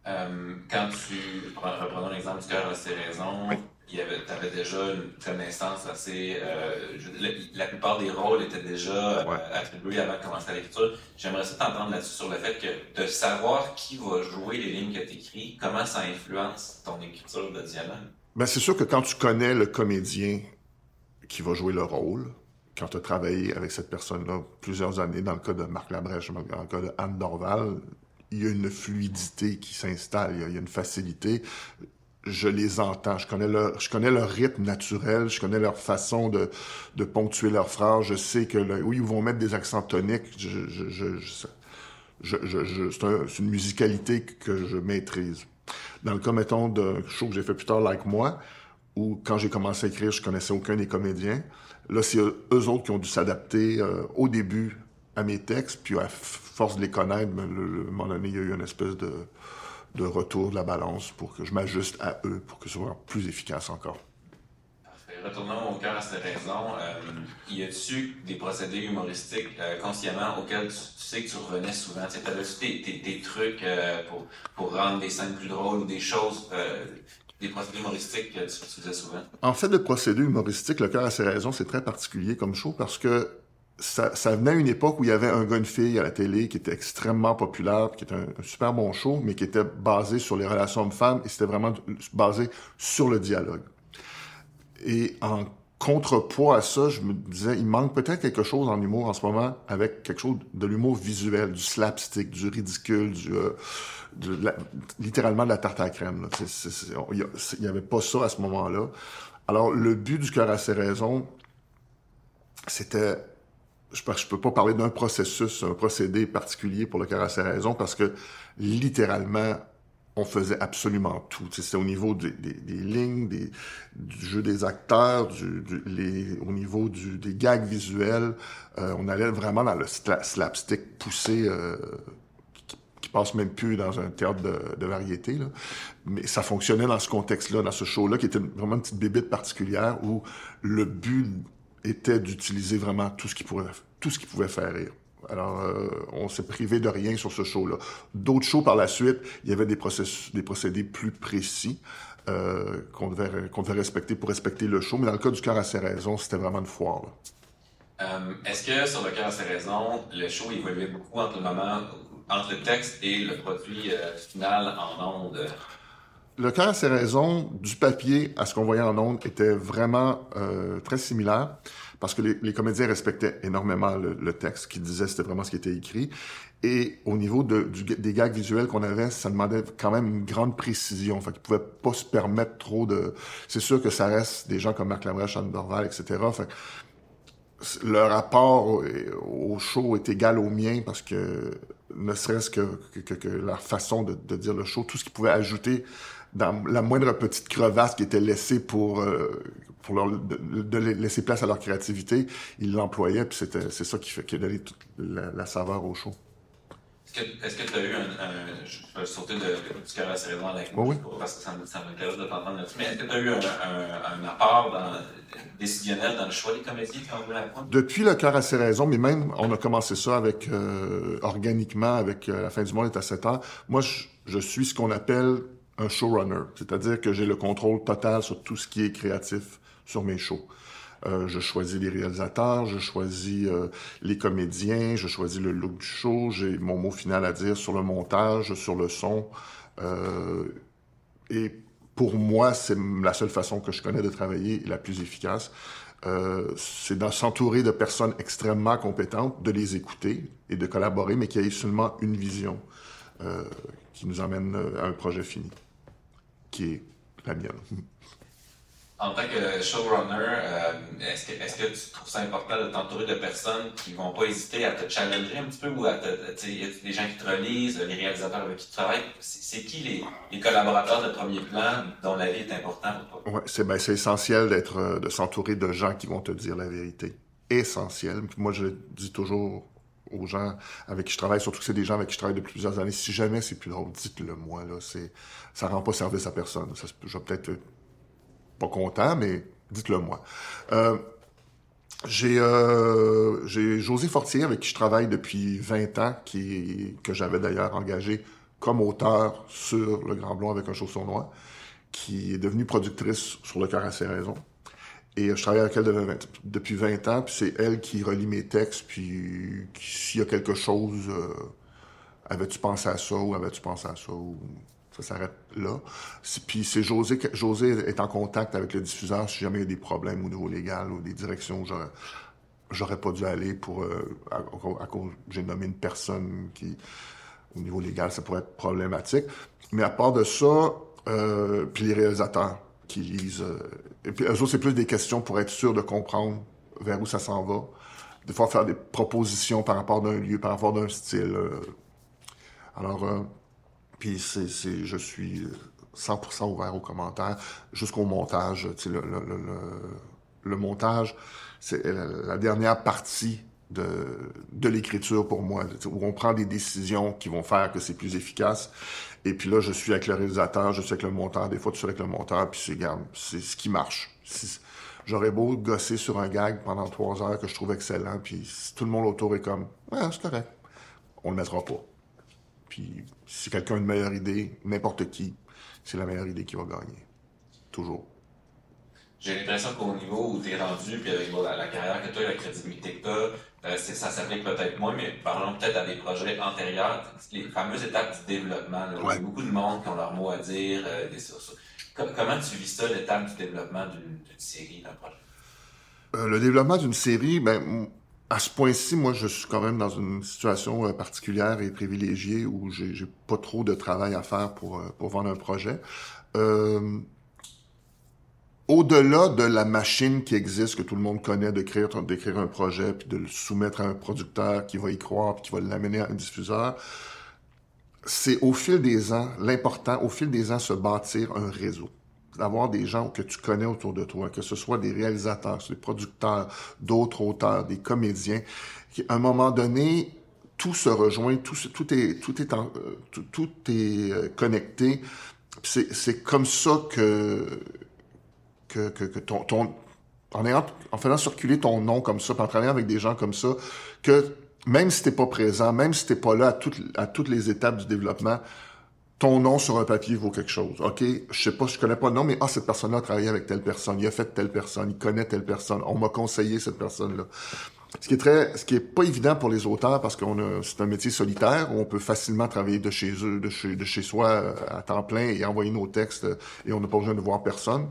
Euh, quand tu, reprenons l'exemple du cœur de ses raisons, oui tu avais déjà une connaissance assez. Euh, je, la, la, plupart des rôles étaient déjà ouais. euh, attribués avant de commencer l'écriture. J'aimerais ça t'entendre là-dessus sur le fait que de savoir qui va jouer les lignes que tu écris, comment ça influence ton écriture de dialogue. Ben, c'est sûr que quand tu connais le comédien qui va jouer le rôle, quand tu as travaillé avec cette personne-là plusieurs années, dans le cas de Marc Labrèche, dans le cas de Anne Dorval, il y a une fluidité qui s'installe, il, y a une facilité. Je les entends, je connais leur, je connais leur rythme naturel, je connais leur façon de, de ponctuer leurs phrases. Je sais que oui, ils vont mettre des accents toniques. Je, je, je, je, je c'est une musicalité que je maîtrise. Dans le cas, mettons, d'un show que j'ai fait plus tard, Like Moi, où quand j'ai commencé à écrire, je connaissais aucun des comédiens. Là, c'est eux autres qui ont dû s'adapter euh, au début à mes textes, puis à force de les connaître, à un moment donné, il y a eu une espèce de, de retour de la balance pour que je m'ajuste à eux, pour que ce soit plus efficace encore. Parfait. Retournons au cœur à cette raison. Euh, y a-tu des procédés humoristiques euh, consciemment auxquels tu, sais que tu revenais souvent? Tu avais-tu des, des, trucs euh, pour, pour rendre des scènes plus drôles ou des choses des procédés humoristiques que tu faisais souvent? En fait, le procédé humoristique, le cœur à ses raisons, c'est très particulier comme show parce que ça, ça, venait à une époque où il y avait un gars, une fille à la télé qui était extrêmement populaire, qui était un, super bon show, mais qui était basé sur les relations hommes-femmes et c'était vraiment basé sur le dialogue. Et en contrepoids à ça, je me disais, il manque peut-être quelque chose en humour en ce moment avec quelque chose de l'humour visuel, du slapstick, du ridicule, du, euh, littéralement de la tarte à crème. Il n'y avait pas ça à ce moment-là. Alors, le but du cœur à ses raisons, c'était je ne peux pas parler d'un processus, un procédé particulier pour le raisons parce que littéralement, on faisait absolument tout. C'était au niveau des, lignes, du jeu des acteurs, au niveau des gags visuels. Euh, on allait vraiment dans le slapstick poussé euh, qui, passe même plus dans un théâtre de, variété. Mais ça fonctionnait dans ce contexte-là, dans ce show-là, qui était vraiment une petite bébite particulière où le but était d'utiliser vraiment tout ce qui tout ce pouvait faire rire. Alors, euh, on s'est privé de rien sur ce show-là. D'autres shows par la suite, il y avait des, des procédés plus précis euh, qu'on devait, devait respecter pour respecter le show. Mais dans le cas du cœur à ses raisons, c'était vraiment une foire. Euh, est-ce que sur le cœur à ses raisons, le show évoluait beaucoup entre le moment, entre le texte et le produit final en ondes? Le cœur à ses raisons, du papier à ce qu'on voyait en ondes, était vraiment très similaire parce que les, comédiens respectaient énormément le, texte, qui disait c'était vraiment ce qui était écrit. Et au niveau de, des gags visuels qu'on avait, ça demandait quand même une grande précision. Fait qu'ils pouvaient pas se permettre trop de... C'est sûr que ça reste des gens comme Marc Labrèche, Anne Dorval, etc. Fait le rapport au, show est égal au mien parce que ne serait-ce que, que, façon de, dire le show, tout ce qu'ils pouvaient ajouter dans la moindre petite crevasse qui était laissée pour euh, pour leur, de, laisser place à leur créativité, ils l'employaient, puis c'était, c'est ça qui, fait, qui a donné toute la, saveur au show. Est-ce que tu as eu un, Je vais sauter de, du cœur à cérémonie avec moi, oui. parce que ça, ça m'intéresse de t'entendre là-dessus, mais est-ce que tu as eu un, un, apport dans, décisionnel dans le choix des ont joué la pointe? Depuis le cœur à ses raisons, mais même, on a commencé ça avec, euh, organiquement, avec euh, La fin du monde est à 7 heures. Moi, je, je suis ce qu'on appelle un showrunner, c'est-à-dire que j'ai le contrôle total sur tout ce qui est créatif sur mes shows. Euh, je choisis les réalisateurs, je choisis euh, les comédiens, je choisis le look du show, j'ai mon mot final à dire sur le montage, sur le son. Euh, et pour moi, c'est la seule façon que je connais de travailler et la plus efficace. C'est de s'entourer de personnes extrêmement compétentes, de les écouter et de collaborer, mais qui aient seulement une vision qui nous emmène à un projet fini, qui est la mienne. En tant que showrunner, euh, est-ce que, est que, tu trouves ça important de t'entourer de personnes qui vont pas hésiter à te challenger un petit peu ou à te, des gens qui te relisent, les réalisateurs avec qui tu travailles? C'est qui les, les, collaborateurs de premier plan dont la vie est importante pour toi? Ouais, c'est ben, essentiel d'être, euh, de s'entourer de gens qui vont te dire la vérité. Essentiel. Moi, je dis toujours aux gens avec qui je travaille, surtout que c'est des gens avec qui je travaille depuis plusieurs années. Si jamais c'est plus drôle, dites-le moi. Là, c'est, ça rend pas service à personne. Ça, je vais peut-être pas content, mais dites-le moi. Euh, j'ai euh, José Fortier, avec qui je travaille depuis 20 ans, qui, que j'avais d'ailleurs engagé comme auteur sur Le Grand Blond avec un chausson noir, qui est devenue productrice sur Le cœur à ses raisons. Et je travaille avec elle depuis 20 ans, puis c'est elle qui relit mes textes, puis s'il y a quelque chose, euh, avais-tu pensé à ça ou avais-tu pensé à ça? Ou ça s'arrête là. Puis c'est José, José est en contact avec le diffuseur si jamais il y a des problèmes au niveau légal ou des directions où j'aurais, pas dû aller pour, euh, à, j'ai nommé une personne qui, au niveau légal, ça pourrait être problématique. Mais à part de ça, euh, puis les réalisateurs qui lisent, euh, et puis eux autres, c'est plus des questions pour être sûr de comprendre vers où ça s'en va. Des fois, faire des propositions par rapport d'un lieu, par rapport d'un style. euh. alors, euh, puis c'est, je suis 100% ouvert aux commentaires, jusqu'au montage. Le, le, le, le- montage, c'est la, la dernière partie de, de l'écriture pour moi, où on prend des décisions qui vont faire que c'est plus efficace. Et puis là, je suis avec le réalisateur, je suis avec le monteur, des fois tu suis avec le monteur, puis c'est, c'est ce qui marche. J'aurais beau gosser sur un gag pendant trois heures que je trouve excellent, puis si tout le monde autour est comme, ouais, c'est correct, on le mettra pas. Puis si quelqu'un a une meilleure idée, n'importe qui, c'est la meilleure idée qui va gagner. Toujours. J'ai l'impression qu'au niveau où tu es rendu, puis avec la, la carrière que tu as, la crédibilité que tu as, ça s'applique peut-être moins, mais parlons peut-être à des projets antérieurs, les fameuses étapes du développement. là, où Ouais. Il y a beaucoup de monde qui ont leur mot à dire. euh, des, Com- comment tu vis ça, l'étape du développement d'une série, d'un projet? Euh, le développement d'une série, ben, à ce point-ci, moi, je suis quand même dans une situation euh, particulière et privilégiée où j'ai pas trop de travail à faire pour, euh, pour vendre un projet. Au-delà de la machine qui existe, que tout le monde connaît, d'écrire d'écrire un projet, puis de le soumettre à un producteur qui va y croire, puis qui va l'amener à un diffuseur, c'est au fil des ans, l'important, au fil des ans, se bâtir un réseau d'avoir des gens que tu connais autour de toi, que ce soit des réalisateurs, des producteurs, d'autres auteurs, des comédiens. qui, À un moment donné, tout se rejoint, tout, est, tout est, euh, tout, tout est euh, connecté. C'est comme ça que, que, ton, en, faisant circuler ton nom comme ça, en travaillant avec des gens comme ça, que même si t'es pas présent, même si t'es pas là à toutes, les étapes du développement, ton nom sur un papier vaut quelque chose. OK, je sais pas, je connais pas le nom, mais ah, cette personne-là a travaillé avec telle personne, il a fait telle personne, il connaît telle personne, on m'a conseillé cette personne-là. Ce qui est très, ce qui est pas évident pour les auteurs parce qu'on c'est un métier solitaire où on peut facilement travailler de chez eux, de chez, de chez soi euh, à temps plein et envoyer nos textes euh, et on n'a pas besoin de voir personne.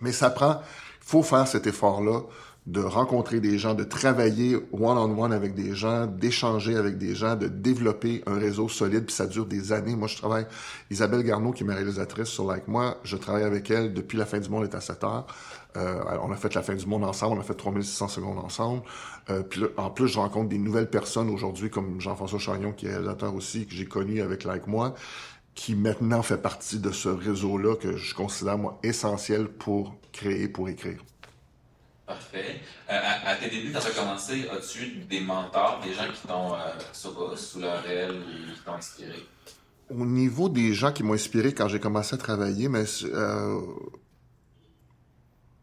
Mais ça prend, faut faire cet effort-là de rencontrer des gens, de travailler one-on-one avec des gens, d'échanger avec des gens, de développer un réseau solide, puis ça dure des années. Moi, je travaille, Isabelle Garneau, qui est ma réalisatrice sur Like Moi, je travaille avec elle depuis La fin du monde est à 7 heures. Euh, on a fait La fin du monde ensemble, on a fait 3600 secondes ensemble. Euh, puis en plus, je rencontre des nouvelles personnes aujourd'hui, comme Jean-François Chagnon, qui est réalisateur aussi, que j'ai connu avec Like Moi, qui maintenant fait partie de ce réseau-là que je considère, moi, essentiel pour créer, pour écrire. Parfait. Euh, à, à tes débuts, quand tu as commencé, as-tu des mentors, des gens qui t'ont euh, sur- sous leur aile ou qui t'ont inspiré? Au niveau des gens qui m'ont inspiré quand j'ai commencé à travailler, mais euh,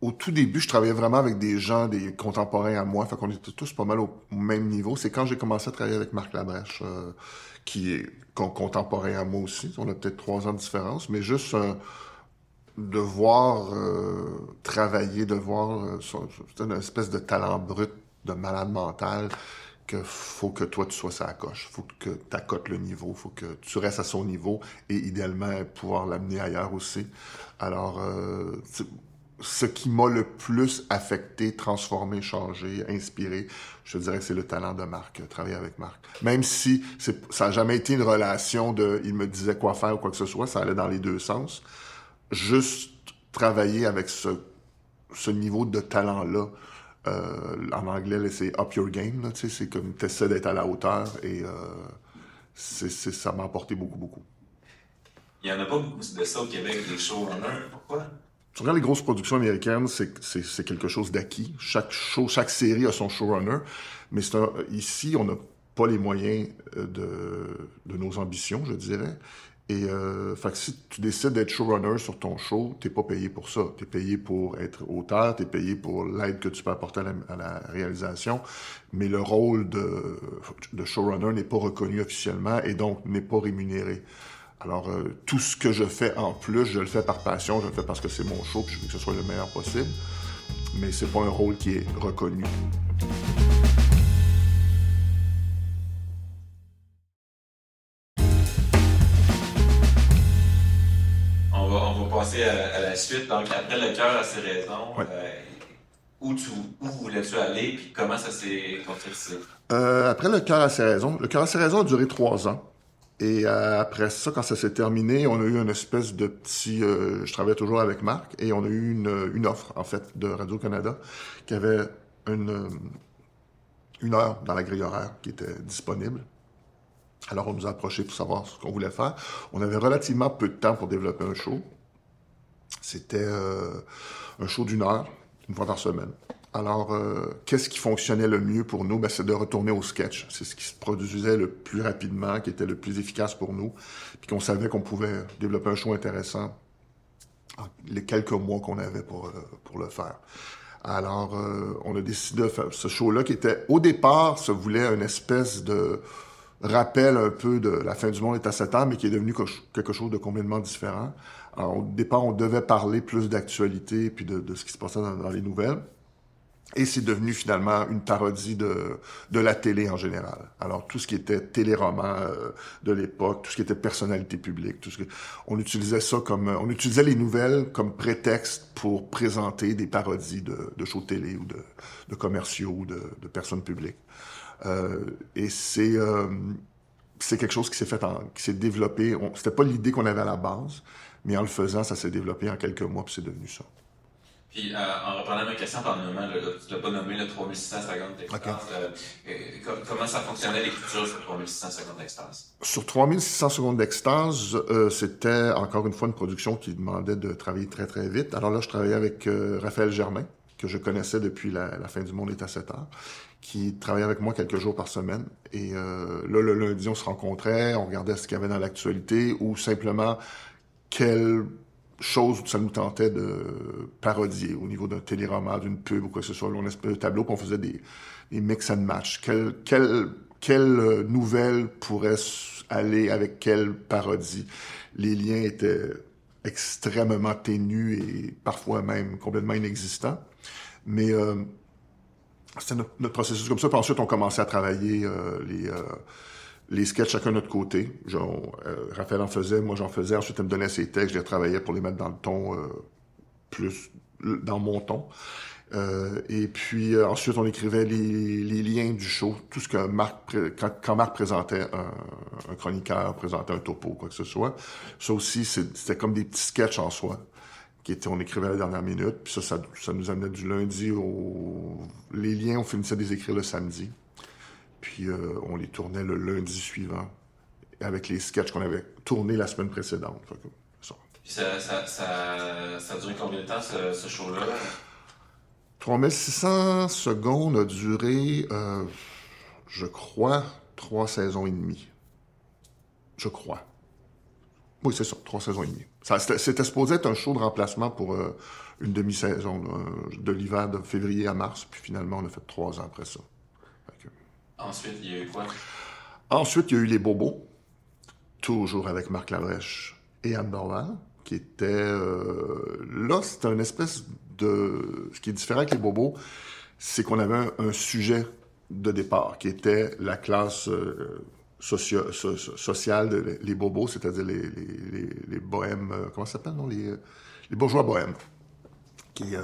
au tout début, je travaillais vraiment avec des gens, des contemporains à moi, fait qu'on était tous pas mal au même niveau. C'est quand j'ai commencé à travailler avec Marc Labrèche, euh, qui est con- contemporain à moi aussi. On a peut-être trois ans de différence, mais juste euh, de voir euh, travailler, de voir euh, c'est une espèce de talent brut, de malade mental, que faut que toi tu sois à coche, faut que tu accotes le niveau, faut que tu restes à son niveau et idéalement pouvoir l'amener ailleurs aussi. Alors, euh, ce qui m'a le plus affecté, transformé, changé, inspiré, je dirais que c'est le talent de Marc, euh, travailler avec Marc. Même si ça n'a jamais été une relation de il me disait quoi faire ou quoi que ce soit, ça allait dans les deux sens. Juste travailler avec ce, niveau de talent-là, euh, en anglais, c'est up your game, c'est comme tu essaies d'être à la hauteur et euh, ça m'a apporté beaucoup, beaucoup. Il n'y en a pas beaucoup de ça au Québec, des showrunners. Pourquoi? Tu regardes les grosses productions américaines, c'est, quelque chose d'acquis. Chaque show, chaque série a son showrunner, mais un, ici, on n'a pas les moyens euh, de, de nos ambitions, je dirais. Et euh, fait que si tu décides d'être showrunner sur ton show, t'es pas payé pour ça. T'es payé pour être auteur, t'es payé pour l'aide que tu peux apporter à la, à la réalisation, mais le rôle de, de showrunner n'est pas reconnu officiellement et donc n'est pas rémunéré. Alors, euh, tout ce que je fais en plus, je le fais par passion, je le fais parce que c'est mon show, puis je veux que ce soit le meilleur possible. Mais c'est pas un rôle qui est reconnu. On va, on va passer à, à la suite. Donc, après le cœur à ses raisons, Ouais. euh, où, tu, où voulais-tu aller, puis comment ça s'est concrétisé? Euh, après le cœur à ses raisons, le cœur à ses raisons a duré trois ans. Et euh, après ça, quand ça s'est terminé, on a eu une espèce de petit... Euh, je travaillais toujours avec Marc, et on a eu une, offre, en fait, de Radio-Canada, qui avait une, euh, une heure dans la grille horaire qui était disponible. Alors, on nous a approchés pour savoir ce qu'on voulait faire. On avait relativement peu de temps pour développer un show. C'était un show d'une heure, une fois par semaine. Alors, euh, qu'est-ce qui fonctionnait le mieux pour nous? Ben, c'est de retourner au sketch. C'est ce qui se produisait le plus rapidement, qui était le plus efficace pour nous, puis qu'on savait qu'on pouvait développer un show intéressant en les quelques mois qu'on avait pour, euh, pour le faire. Alors, euh, on a décidé de faire ce show-là qui était, au départ, se voulait une espèce de rappel un peu de la fin du monde est à 7 ans, mais qui est devenu quelque chose de complètement différent. Alors, au départ, on devait parler plus d'actualité puis de, de, ce qui se passait dans, dans les nouvelles. Et c'est devenu finalement une parodie de, de la télé en général. Alors tout ce qui était téléroman euh, de l'époque, tout ce qui était personnalité publique, tout ce que on utilisait ça comme on utilisait les nouvelles comme prétexte pour présenter des parodies de, de shows télé ou de, de commerciaux ou de, de personnes publiques. Euh, et c'est euh, c'est quelque chose qui s'est fait en, qui s'est développé. C'était pas l'idée qu'on avait à la base, mais en le faisant, ça s'est développé en quelques mois puis c'est devenu ça. Puis, euh, en reprenant ma question par le moment, tu l'as pas nommé le 3600 secondes d'extase. Okay. Euh, comment ça fonctionnait l'écriture sur 3600 secondes d'extase? Sur 3600 secondes d'extase, euh, c'était encore une fois une production qui demandait de travailler très très vite. Alors là, je travaillais avec euh, Raphaël Germain, que je connaissais depuis la, la, fin du monde est à 7 heures, qui travaillait avec moi quelques jours par semaine. Et euh, là, le lundi, on se rencontrait, on regardait ce qu'il y avait dans l'actualité ou simplement quel chose où ça nous tentait de parodier au niveau d'un téléroman, d'une pub ou quoi que ce soit. Là, on de tableau, puis on faisait des, mix and match. Quelle, quelle, quelle nouvelle pourrait aller avec quelle parodie? Les liens étaient extrêmement ténus et parfois même complètement inexistants. Mais euh, c'était notre, processus comme ça. Puis ensuite, on commençait à travailler euh, les... Euh, les sketchs chacun de notre côté. Euh, Raphaël en faisait, moi j'en faisais. Ensuite, il me donnait ses textes, je les travaillais pour les mettre dans le ton euh, plus dans mon ton. Euh, et puis ensuite, on écrivait les, liens du show, tout ce que Marc, quand, Marc présentait un, chroniqueur, présentait un topo, quoi que ce soit. Ça aussi, c'était comme des petits sketchs en soi qui on écrivait à la dernière minute. Puis ça, ça, ça nous amenait du lundi au... Les liens, on finissait de les écrire le samedi. Puis euh, on les tournait le lundi suivant avec les sketchs qu'on avait tournés la semaine précédente. Fait que, ça. Puis ça, ça, ça, ça, a duré combien de temps, ce, ce show-là? 3600 secondes a duré, euh, je crois, trois saisons et demie. Je crois. Oui, c'est ça, trois saisons et demie. C'était supposé être un show de remplacement pour euh, une demi-saison de l'hiver de février à mars, puis finalement, on a fait trois ans après ça. Ensuite, il y a eu quoi? Ensuite, il y a eu Les Bobos, toujours avec Marc Labrèche et Anne Dorval, qui était... Euh, là, c'était une espèce de... Ce qui est différent avec Les Bobos, c'est qu'on avait un, sujet de départ, qui était la classe euh, socio so sociale, de, les bobos, c'est-à-dire les, bohèmes... Euh, comment ça s'appelle, non? Les, bourgeois bohèmes, qui...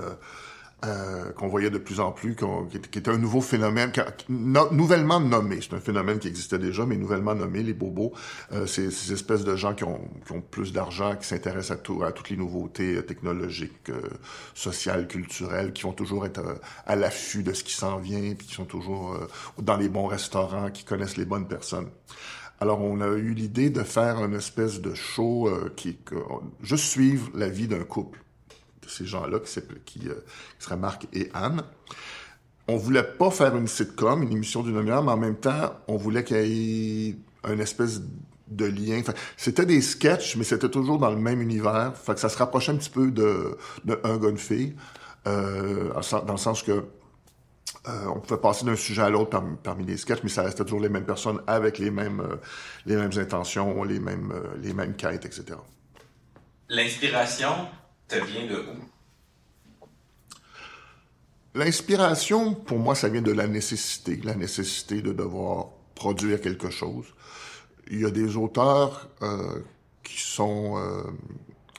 euh, qu'on voyait de plus en plus, qui, qui, était un nouveau phénomène, no, nouvellement nommé. C'est un phénomène qui existait déjà, mais nouvellement nommé, les bobos. Euh, ces espèces de gens qui ont, qui ont plus d'argent, qui s'intéressent à, tout, à toutes les nouveautés euh, technologiques, euh, sociales, culturelles, qui vont toujours être euh, à l'affût de ce qui s'en vient, puis qui sont toujours euh, dans les bons restaurants, qui connaissent les bonnes personnes. Alors, on a eu l'idée de faire une espèce de show qui, qui juste suivre la vie d'un couple ces gens-là, qui, qui, euh, qui seraient Marc et Anne. On voulait pas faire une sitcom, une émission d'une demi-heure, mais en même temps, on voulait qu'il y ait un espèce de lien. C'était des sketchs, mais c'était toujours dans le même univers. Ça se rapprochait un petit peu de, de Un une euh, dans le sens que euh, on pouvait passer d'un sujet à l'autre parmi, les sketchs, mais ça restait toujours les mêmes personnes avec les mêmes, les mêmes intentions, les mêmes, les mêmes quêtes, etc. L'inspiration, ça vient de où? L'inspiration, pour moi, ça vient de la nécessité, la nécessité de devoir produire quelque chose. Il y a des auteurs euh, qui sont euh,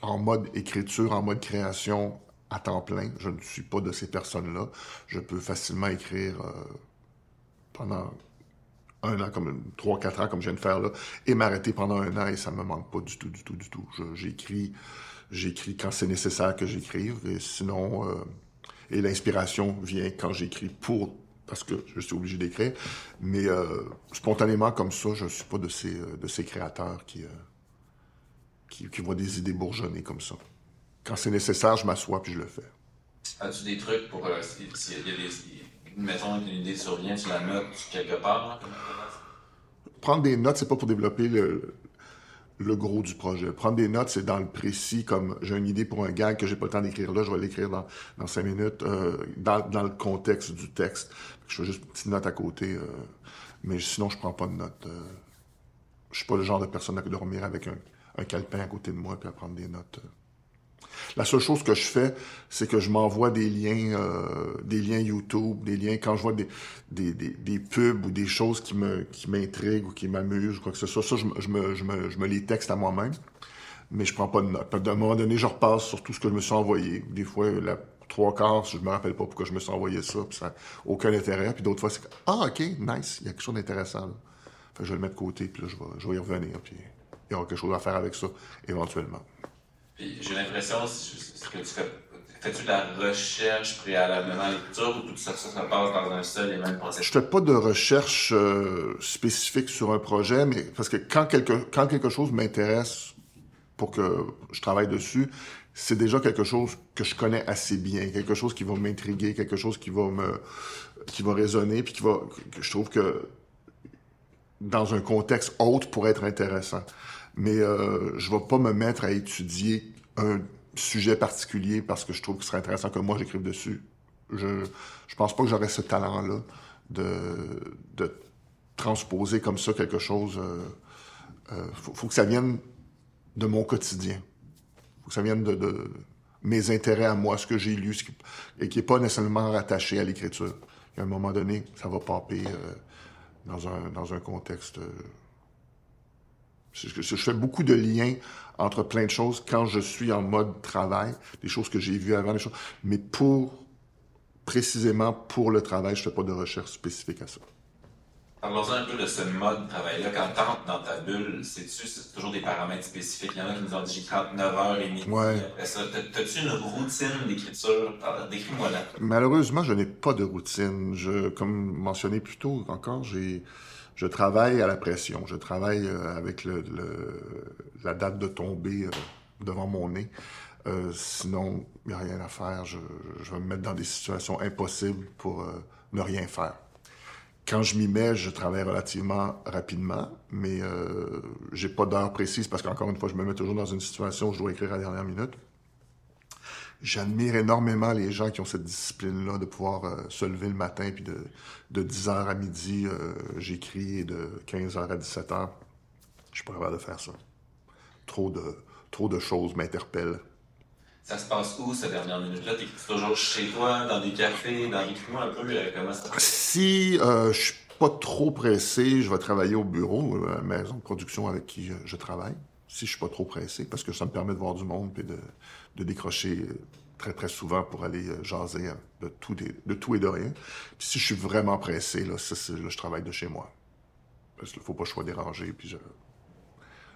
en mode écriture, en mode création à temps plein. Je ne suis pas de ces personnes-là. Je peux facilement écrire euh, pendant un an, comme trois, quatre ans, comme je viens de faire là, et m'arrêter pendant un an, et ça me manque pas du tout, du tout, du tout. J'écris, j'écris quand c'est nécessaire que j'écrive, et sinon, euh, et l'inspiration vient quand j'écris pour, parce que je suis obligé d'écrire, mais euh, spontanément comme ça, je suis pas de ces, euh, de ces créateurs qui, qui, qui voient des idées bourgeonner comme ça. Quand c'est nécessaire, je m'assois puis je le fais. As-tu des trucs pour, s'il y a des mettons une idée survient, tu la notes quelque part? Prendre des notes, c'est pas pour développer le, le gros du projet. Prendre des notes, c'est dans le précis, comme j'ai une idée pour un gag que j'ai pas le temps d'écrire là, je vais l'écrire dans, cinq minutes, euh, dans, dans, le contexte du texte. Je fais juste une petite note à côté, euh, mais sinon, je prends pas de notes. Euh, je suis pas le genre de personne à dormir avec un, un calepin à côté de moi puis à prendre des notes. La seule chose que je fais, c'est que je m'envoie des liens, euh, des liens YouTube, des liens quand je vois des, des, des, pubs ou des choses qui m'intriguent ou qui m'amusent ou quoi que ce soit. Ça, je, me, je, me, je me les texte à moi-même, mais je prends pas de notes. À un moment donné, je repasse sur tout ce que je me suis envoyé. Des fois, la trois quarts, je me rappelle pas pourquoi je me suis envoyé ça, puis ça n'a aucun intérêt. Puis d'autres fois, c'est ah ok, nice, il y a quelque chose d'intéressant. Là. Je vais le mettre de côté, puis là, je vais, je vais y revenir, puis il y aura quelque chose à faire avec ça éventuellement j'ai l'impression que tu fais. Fais-tu de la recherche préalablement à l'écriture ou tout ça, ça, se passe dans un seul et même processus? Je fais pas de recherche euh, spécifique sur un projet, mais parce que quand quelque, quand quelque chose m'intéresse pour que je travaille dessus, c'est déjà quelque chose que je connais assez bien, quelque chose qui va m'intriguer, quelque chose qui va me, qui va résonner, puis qui va, que je trouve que dans un contexte autre pour être intéressant mais euh, je vais pas me mettre à étudier un sujet particulier parce que je trouve que ce serait intéressant que moi j'écrive dessus. Je je pense pas que j'aurais ce talent-là de, transposer comme ça quelque chose. Euh, euh faut, que ça vienne de mon quotidien. Faut que ça vienne de, mes intérêts à moi, ce que j'ai lu, et qui est pas nécessairement rattaché à l'écriture. À un moment donné, ça va popper dans, un, dans un contexte je, fais beaucoup de liens entre plein de choses quand je suis en mode travail, des choses que j'ai vues avant, des choses. Mais pour, précisément pour le travail, je fais pas de recherche spécifique à ça. Parlons un peu de ce mode de travail-là. Quand tu entres dans ta bulle, c'est-tu c'est toujours des paramètres spécifiques? Il y en a qui nous ont dit j'ai 39 heures et demie. Ouais. Après ça, as-tu une routine d'écriture? Décris-moi là. Malheureusement, je n'ai pas de routine. Je, comme mentionné plus tôt encore, j'ai je travaille à la pression. Je travaille euh, avec la date de tombée euh, devant mon nez. Euh, sinon, il n'y a rien à faire. Je, je, vais me mettre dans des situations impossibles pour ne rien faire. Quand je m'y mets, je travaille relativement rapidement, mais euh, j'ai pas d'heure précise parce qu'encore une fois, je me mets toujours dans une situation où je dois écrire à la dernière minute. J'admire énormément les gens qui ont cette discipline-là de pouvoir euh, se lever le matin puis de, de 10h à midi, euh, j'écris et de 15h à 17h. Je suis pas capable de faire ça. Trop de, trop de choses m'interpellent. Ça se passe où, cette dernière minute-là? T'es toujours chez toi, dans des cafés, dans des moi un peu euh, comment ça se passe? Si euh, je suis pas trop pressé, je vais travailler au bureau, à la maison de production avec qui je, travaille. Si je suis pas trop pressé, parce que ça me permet de voir du monde et de, de décrocher très, très souvent pour aller euh, jaser hein, de tout, de tout et de rien. Puis si je suis vraiment pressé, là, là je travaille de chez moi. Parce qu'il faut pas que je sois dérangé. Puis je,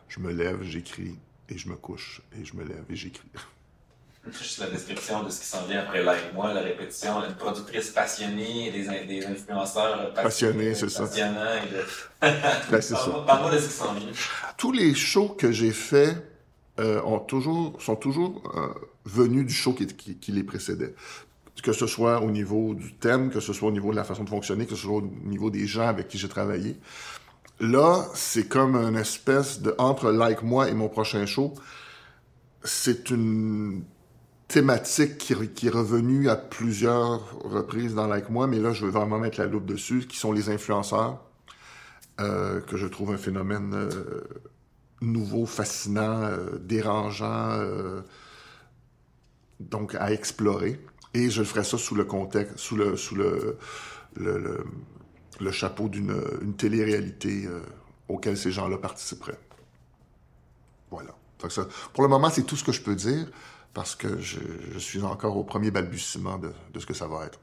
je me lève, j'écris, et je me couche, et je me lève, et j'écris. Juste la description de ce qui s'en vient après Like Moi, la répétition, une productrice passionnée, des, des influenceurs passionnés, c'est ça. ben, c'est ça. Parle-moi de ce qui s'en vient. Tous les shows que j'ai faits euh, ont toujours, sont toujours euh, venus du show qui, qui, les précédait. Que ce soit au niveau du thème, que ce soit au niveau de la façon de fonctionner, que ce soit au niveau des gens avec qui j'ai travaillé. Là, c'est comme une espèce de entre Like Moi et mon prochain show. C'est une thématique qui, qui, est revenue à plusieurs reprises dans Like Moi, mais là, je veux vraiment mettre la loupe dessus, qui sont les influenceurs, euh, que je trouve un phénomène euh, nouveau, fascinant, euh, dérangeant, euh, donc à explorer. Et je ferai ça sous le contexte, sous le, sous le, le, chapeau d'une une télé-réalité euh, auquel ces gens-là participeraient. Voilà. ça, pour le moment, c'est tout ce que je peux dire parce que je, je suis encore au premier balbutiement de, de ce que ça va être.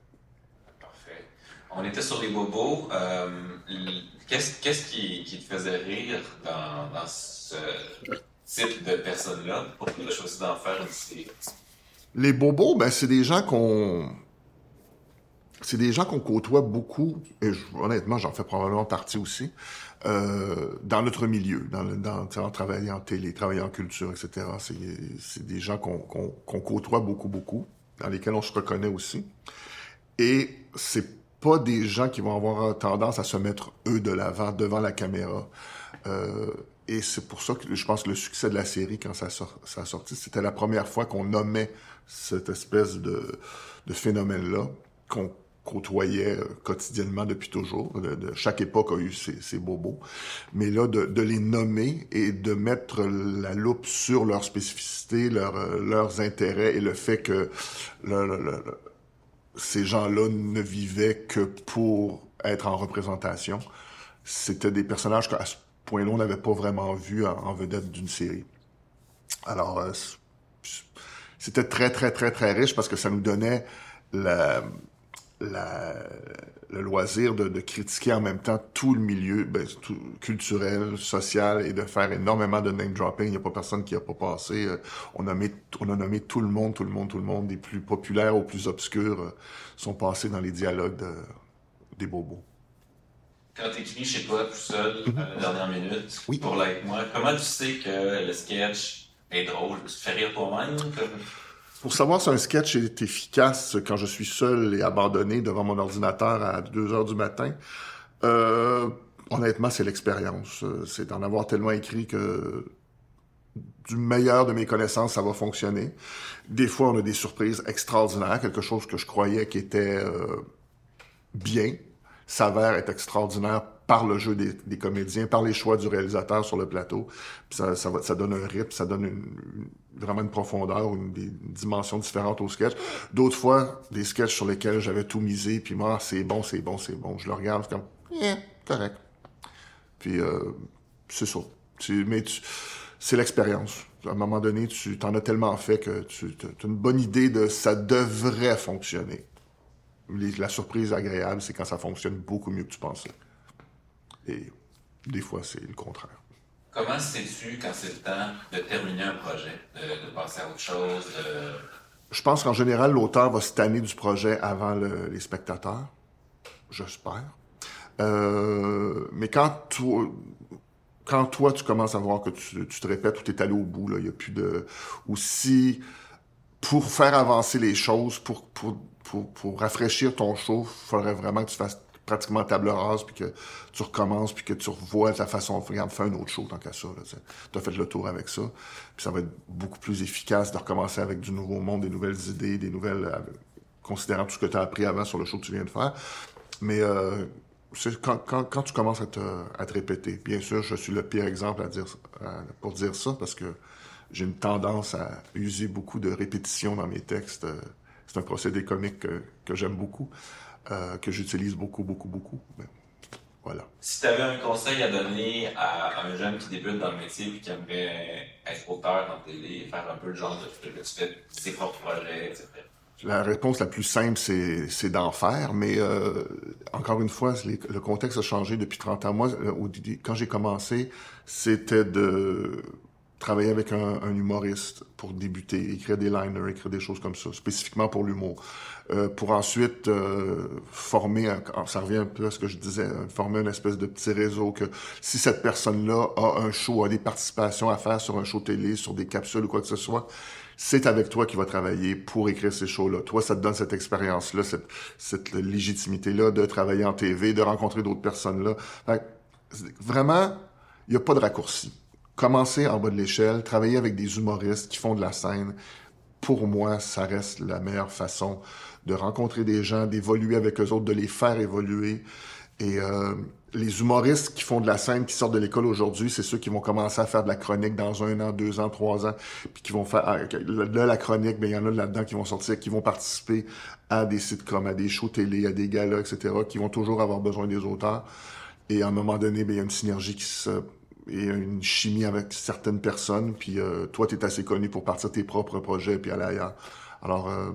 On était sur les bobos. Qu'est-ce qui, te faisait rire dans, ce type de personnes-là pour que tu aies choisi d'en faire une série? Les bobos, ben, c'est des gens qu'on c'est des gens qu'on côtoie beaucoup, et honnêtement, j'en fais probablement partie aussi, euh, dans notre milieu, dans, en travaillant en télé, travaillant en culture, etc. C'est des gens qu'on côtoie beaucoup, beaucoup, dans lesquels on se reconnaît aussi. Et c'est pas des gens qui vont avoir tendance à se mettre eux de l'avant devant la caméra. Euh, et c'est pour ça que je pense que le succès de la série, quand ça, ça a sorti, c'était la première fois qu'on nommait cette espèce de, phénomène-là, qu'on côtoyait euh, quotidiennement depuis toujours. De, chaque époque a eu ses, bobos. Mais là, de, les nommer et de mettre la loupe sur leurs spécificités, euh, leurs intérêts et le fait que ces gens-là ne vivaient que pour être en représentation, c'était des personnages qu'à ce point-là, on n'avait pas vraiment vu en, vedette d'une série. Alors, euh, c'était très, très, très, très riche parce que ça nous donnait la, le loisir de, critiquer en même temps tout le milieu ben, culturel, social et de faire énormément de name dropping. Il n'y a pas personne qui a pas passé. Euh, on a, nommé, on a nommé tout le monde, tout le monde, tout le monde, des plus populaires aux plus obscurs, euh, sont passés dans les dialogues des bobos. Quand tu écris chez toi tout seul mhm. à la dernière minute oui. pour Like Moi, comment tu sais que le sketch est drôle? Tu te fais rire toi-même? Pour savoir si un sketch est efficace quand je suis seul et abandonné devant mon ordinateur à 2 heures du matin, euh, honnêtement, c'est l'expérience. C'est d'en avoir tellement écrit que du meilleur de mes connaissances, ça va fonctionner. Des fois, on a des surprises extraordinaires, quelque chose que je croyais qui était euh, bien s'avère être extraordinaire par le jeu des, comédiens, par les choix du réalisateur sur le plateau. ça, donne un rythme, ça donne vraiment une profondeur, une, des dimensions différentes au sketch. D'autres fois, des sketchs sur lesquels j'avais tout misé, puis moi, c'est bon, c'est bon, c'est bon. Je le regarde, comme, eh, correct. Puis, euh, c'est ça. mais c'est l'expérience. À un moment donné, tu t'en as tellement fait que tu as une bonne idée de ça devrait fonctionner. La surprise agréable, c'est quand ça fonctionne beaucoup mieux que tu pensais. Et des fois, c'est le contraire. Comment sais-tu quand c'est le temps de terminer un projet, de, passer à autre chose? Je pense qu'en général, l'auteur va se tanner du projet avant les spectateurs. J'espère. Euh, mais quand toi, quand toi, tu commences à voir que tu, te répètes ou tu es allé au bout, il n'y a plus de... Ou si, pour faire avancer les choses, pour, pour, pour, pour rafraîchir ton show, il faudrait vraiment que tu fasses pratiquement table rase, puis que tu recommences, puis que tu revois ta façon, regarde, fais un autre show tant qu'à ça. Tu as fait le tour avec ça. Puis ça va être beaucoup plus efficace de recommencer avec du nouveau monde, des nouvelles idées, des nouvelles... Euh, considérant tout ce que tu as appris avant sur le show que tu viens de faire. Mais euh, quand, quand, quand, tu commences à te, à te répéter, bien sûr, je suis le pire exemple à dire, pour dire ça, parce que j'ai une tendance à user beaucoup de répétitions dans mes textes. C'est un procédé comique que, que j'aime beaucoup. Euh, que j'utilise beaucoup, beaucoup, beaucoup. Voilà. Si tu avais un conseil à donner à, un jeune qui débute dans le métier et qui aimerait être auteur en télé, faire un peu le genre de que tu fais ses propres projets, etc. La réponse la plus simple, c'est d'en faire, mais euh, encore une fois, le contexte a changé depuis 30 ans. Moi, quand j'ai commencé, c'était de travailler avec un, un, humoriste pour débuter, écrire des liners, écrire des choses comme ça, spécifiquement pour l'humour. Euh, pour ensuite euh, former, ça revient un peu à ce que je disais, hein, former une espèce de petit réseau que si cette personne-là a un show, a des participations à faire sur un show télé, sur des capsules ou quoi que ce soit, c'est avec toi qu'il va travailler pour écrire ces shows-là. Toi, ça te donne cette expérience-là, cette, cette légitimité-là de travailler en TV, de rencontrer d'autres personnes-là. Vraiment, il n'y a pas de raccourci. Commencer en bas de l'échelle, travailler avec des humoristes qui font de la scène, pour moi, ça reste la meilleure façon de rencontrer des gens, d'évoluer avec eux autres, de les faire évoluer. Et euh, les humoristes qui font de la scène, qui sortent de l'école aujourd'hui, c'est ceux qui vont commencer à faire de la chronique dans un an, deux ans, trois ans, puis qui vont faire ah, là la chronique, mais il y en a là-dedans qui vont sortir, qui vont participer à des sitcoms, à des shows télé, à des galas, etc., qui vont toujours avoir besoin des auteurs. Et à un moment donné, ben, il y a une synergie qui se et une chimie avec certaines personnes, puis euh, toi, tu es assez connu pour partir tes propres projets puis aller ailleurs. Alors, euh,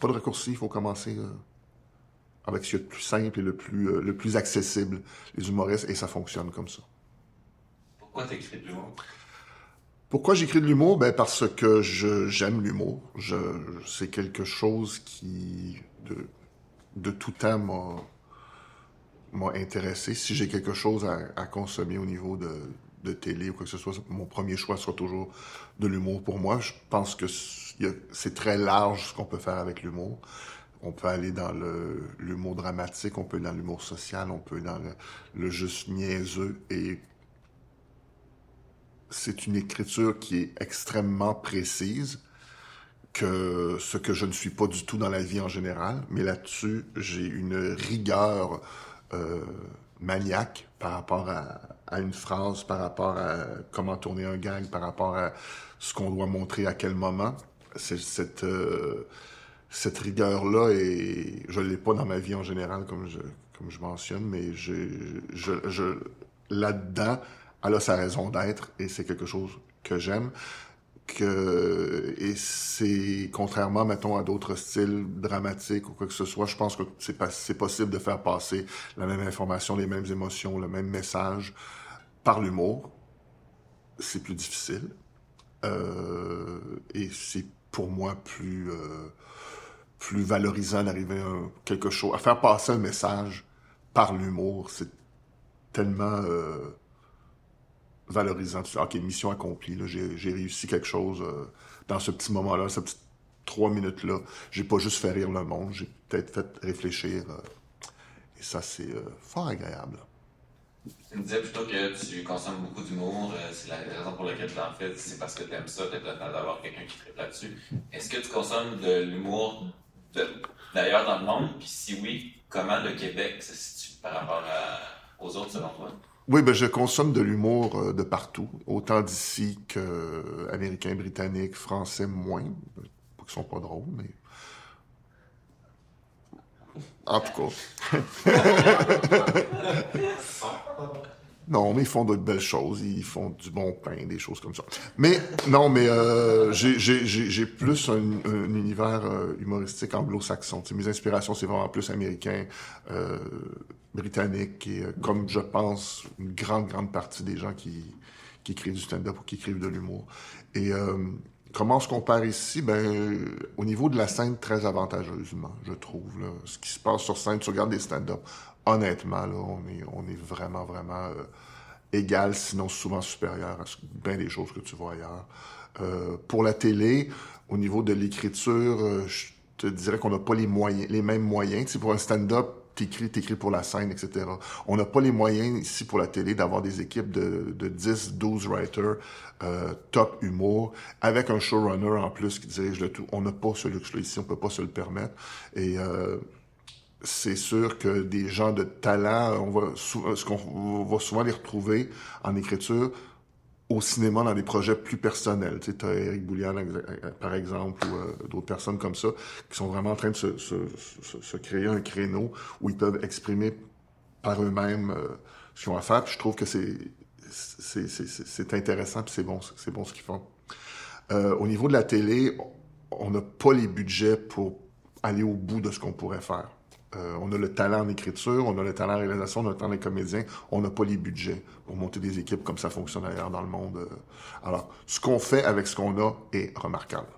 pas de raccourci, il faut commencer euh, avec ce qui est le plus simple et le plus, le plus accessible, les humoristes, et ça fonctionne comme ça. Pourquoi t'écris de l'humour? Pourquoi j'écris de l'humour? Ben parce que j'aime l'humour. Je, c'est quelque chose qui, de, de tout temps, m'a, m'a intéressé. Si j'ai quelque chose à, consommer au niveau de, de télé ou quoi que ce soit, mon premier choix sera toujours de l'humour pour moi. Je pense que c'est très large ce qu'on peut faire avec l'humour. On peut aller dans l'humour dramatique, on peut aller dans l'humour social, on peut aller dans le, le juste niaiseux et c'est une écriture qui est extrêmement précise, que ce que je ne suis pas du tout dans la vie en général, mais là-dessus, j'ai une rigueur euh, maniaque par rapport à, une phrase, par rapport à comment tourner un gag, par rapport à ce qu'on doit montrer à quel moment. C'est cette euh, cette rigueur-là et je l'ai pas dans ma vie en général comme je comme je mentionne, mais je là-dedans, elle a sa raison d'être et c'est quelque chose que j'aime. Que, et c'est contrairement, mettons, à d'autres styles dramatiques ou quoi que ce soit, je pense que c'est possible de faire passer la même information, les mêmes émotions, le même message par l'humour. C'est plus difficile. Euh, et c'est pour moi plus, euh, plus valorisant d'arriver à quelque chose, à faire passer un message par l'humour. C'est tellement, valorisant. OK, mission accomplie. J'ai réussi quelque chose euh, dans ce petit moment-là, ces petites trois minutes-là. J'ai pas juste fait rire le monde, j'ai peut-être fait réfléchir. Euh, et ça, c'est euh, fort agréable. Tu me disais plutôt que tu consommes beaucoup d'humour. c'est la raison pour laquelle tu en fais, c'est parce que tu aimes ça, d'avoir quelqu'un qui traite là-dessus. Est-ce que tu consommes de l'humour d'ailleurs dans le monde? Puis si oui, comment le Québec se situe par rapport aux autres selon toi? Oui, ben je consomme de l'humour euh, de partout, autant d'ici qu'américains, britanniques, français moins, qu'ils sont pas drôles, mais en tout cas. non, mais ils font d'autres belles choses. Ils font du bon pain, des choses comme ça. Mais non, mais euh, j'ai plus un, un univers euh, humoristique anglo-saxon. Mes inspirations, c'est vraiment plus américain, euh, britannique, et euh, comme je pense une grande, grande partie des gens qui, qui écrivent du stand-up ou qui écrivent de l'humour. Et comment on se compare ici? Ben, au niveau de la scène, très avantageusement, je trouve. Ce qui se passe sur scène, tu regardes des stand-up, honnêtement, là, on est, on est vraiment, vraiment euh, égal, sinon souvent supérieur à bien des choses que tu vois ailleurs. Euh, pour la télé, au niveau de l'écriture, euh, je te dirais qu'on n'a pas les moyens, les mêmes moyens. Tu sais, pour un stand-up, t'écris, t'écris pour la scène, etc. On n'a pas les moyens ici pour la télé d'avoir des équipes de, de 10, 12 writers top humour, avec un showrunner en plus qui dirige le tout. On n'a pas ce luxe-là ici, on peut pas se le permettre. Et c'est sûr que des gens de talent, on va, ce qu'on souvent les retrouver en écriture au cinéma dans des projets plus personnels. Tu sais, as Eric Boulian, par exemple, ou euh, d'autres personnes comme ça, qui sont vraiment en train de se, créer un créneau où ils peuvent exprimer par eux-mêmes euh, ce qu'ils ont à faire. Puis je trouve que c'est c'est intéressant, puis c'est bon, c'est bon ce qu'ils font. Euh, au niveau de la télé, on n'a pas les budgets pour aller au bout de ce qu'on pourrait faire. Euh, on a le talent en écriture, on a le talent en réalisation, on a le talent des comédiens, on n'a pas les budgets pour monter des équipes comme ça fonctionne ailleurs dans le monde. Euh. Alors, ce qu'on fait avec ce qu'on a est remarquable.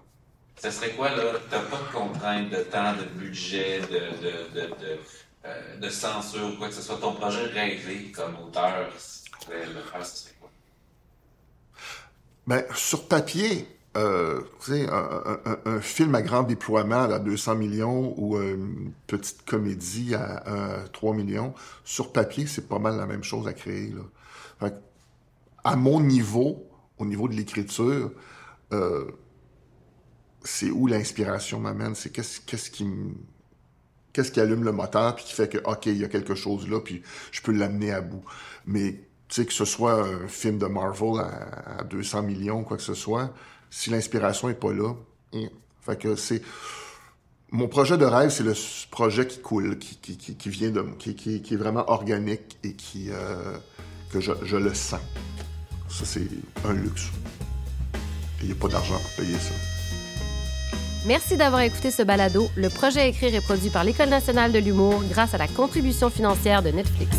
Ce serait quoi, là? T'as pas de contraintes de temps, de budget, de, de, de, de, euh, de censure, quoi que ce soit? Ton projet rêvé comme auteur, si tu pouvais le faire, ce serait quoi? Ben, sur papier, euh, un, un, film à grand déploiement à 200 millions ou une petite comédie à, à 3 millions, sur papier, c'est pas mal la même chose à créer. Là. À mon niveau, au niveau de l'écriture, euh, c'est où l'inspiration m'amène, c'est qu'est-ce, qu'est-ce qui qu'est-ce qui allume le moteur puis qui fait que ok il y a quelque chose là puis je peux l'amener à bout mais tu sais que ce soit un film de Marvel à 200 millions quoi que ce soit si l'inspiration est pas là. Fait que c'est mon projet de rêve, c'est le projet qui coule, qui, qui, qui, vient de qui, qui, est vraiment organique et qui euh, que je, je, le sens. Ça, c'est un luxe. Il n'y a pas d'argent pour payer ça. Merci d'avoir écouté ce balado. Le projet Écrire est produit par l'École nationale de l'humour grâce à la contribution financière de Netflix.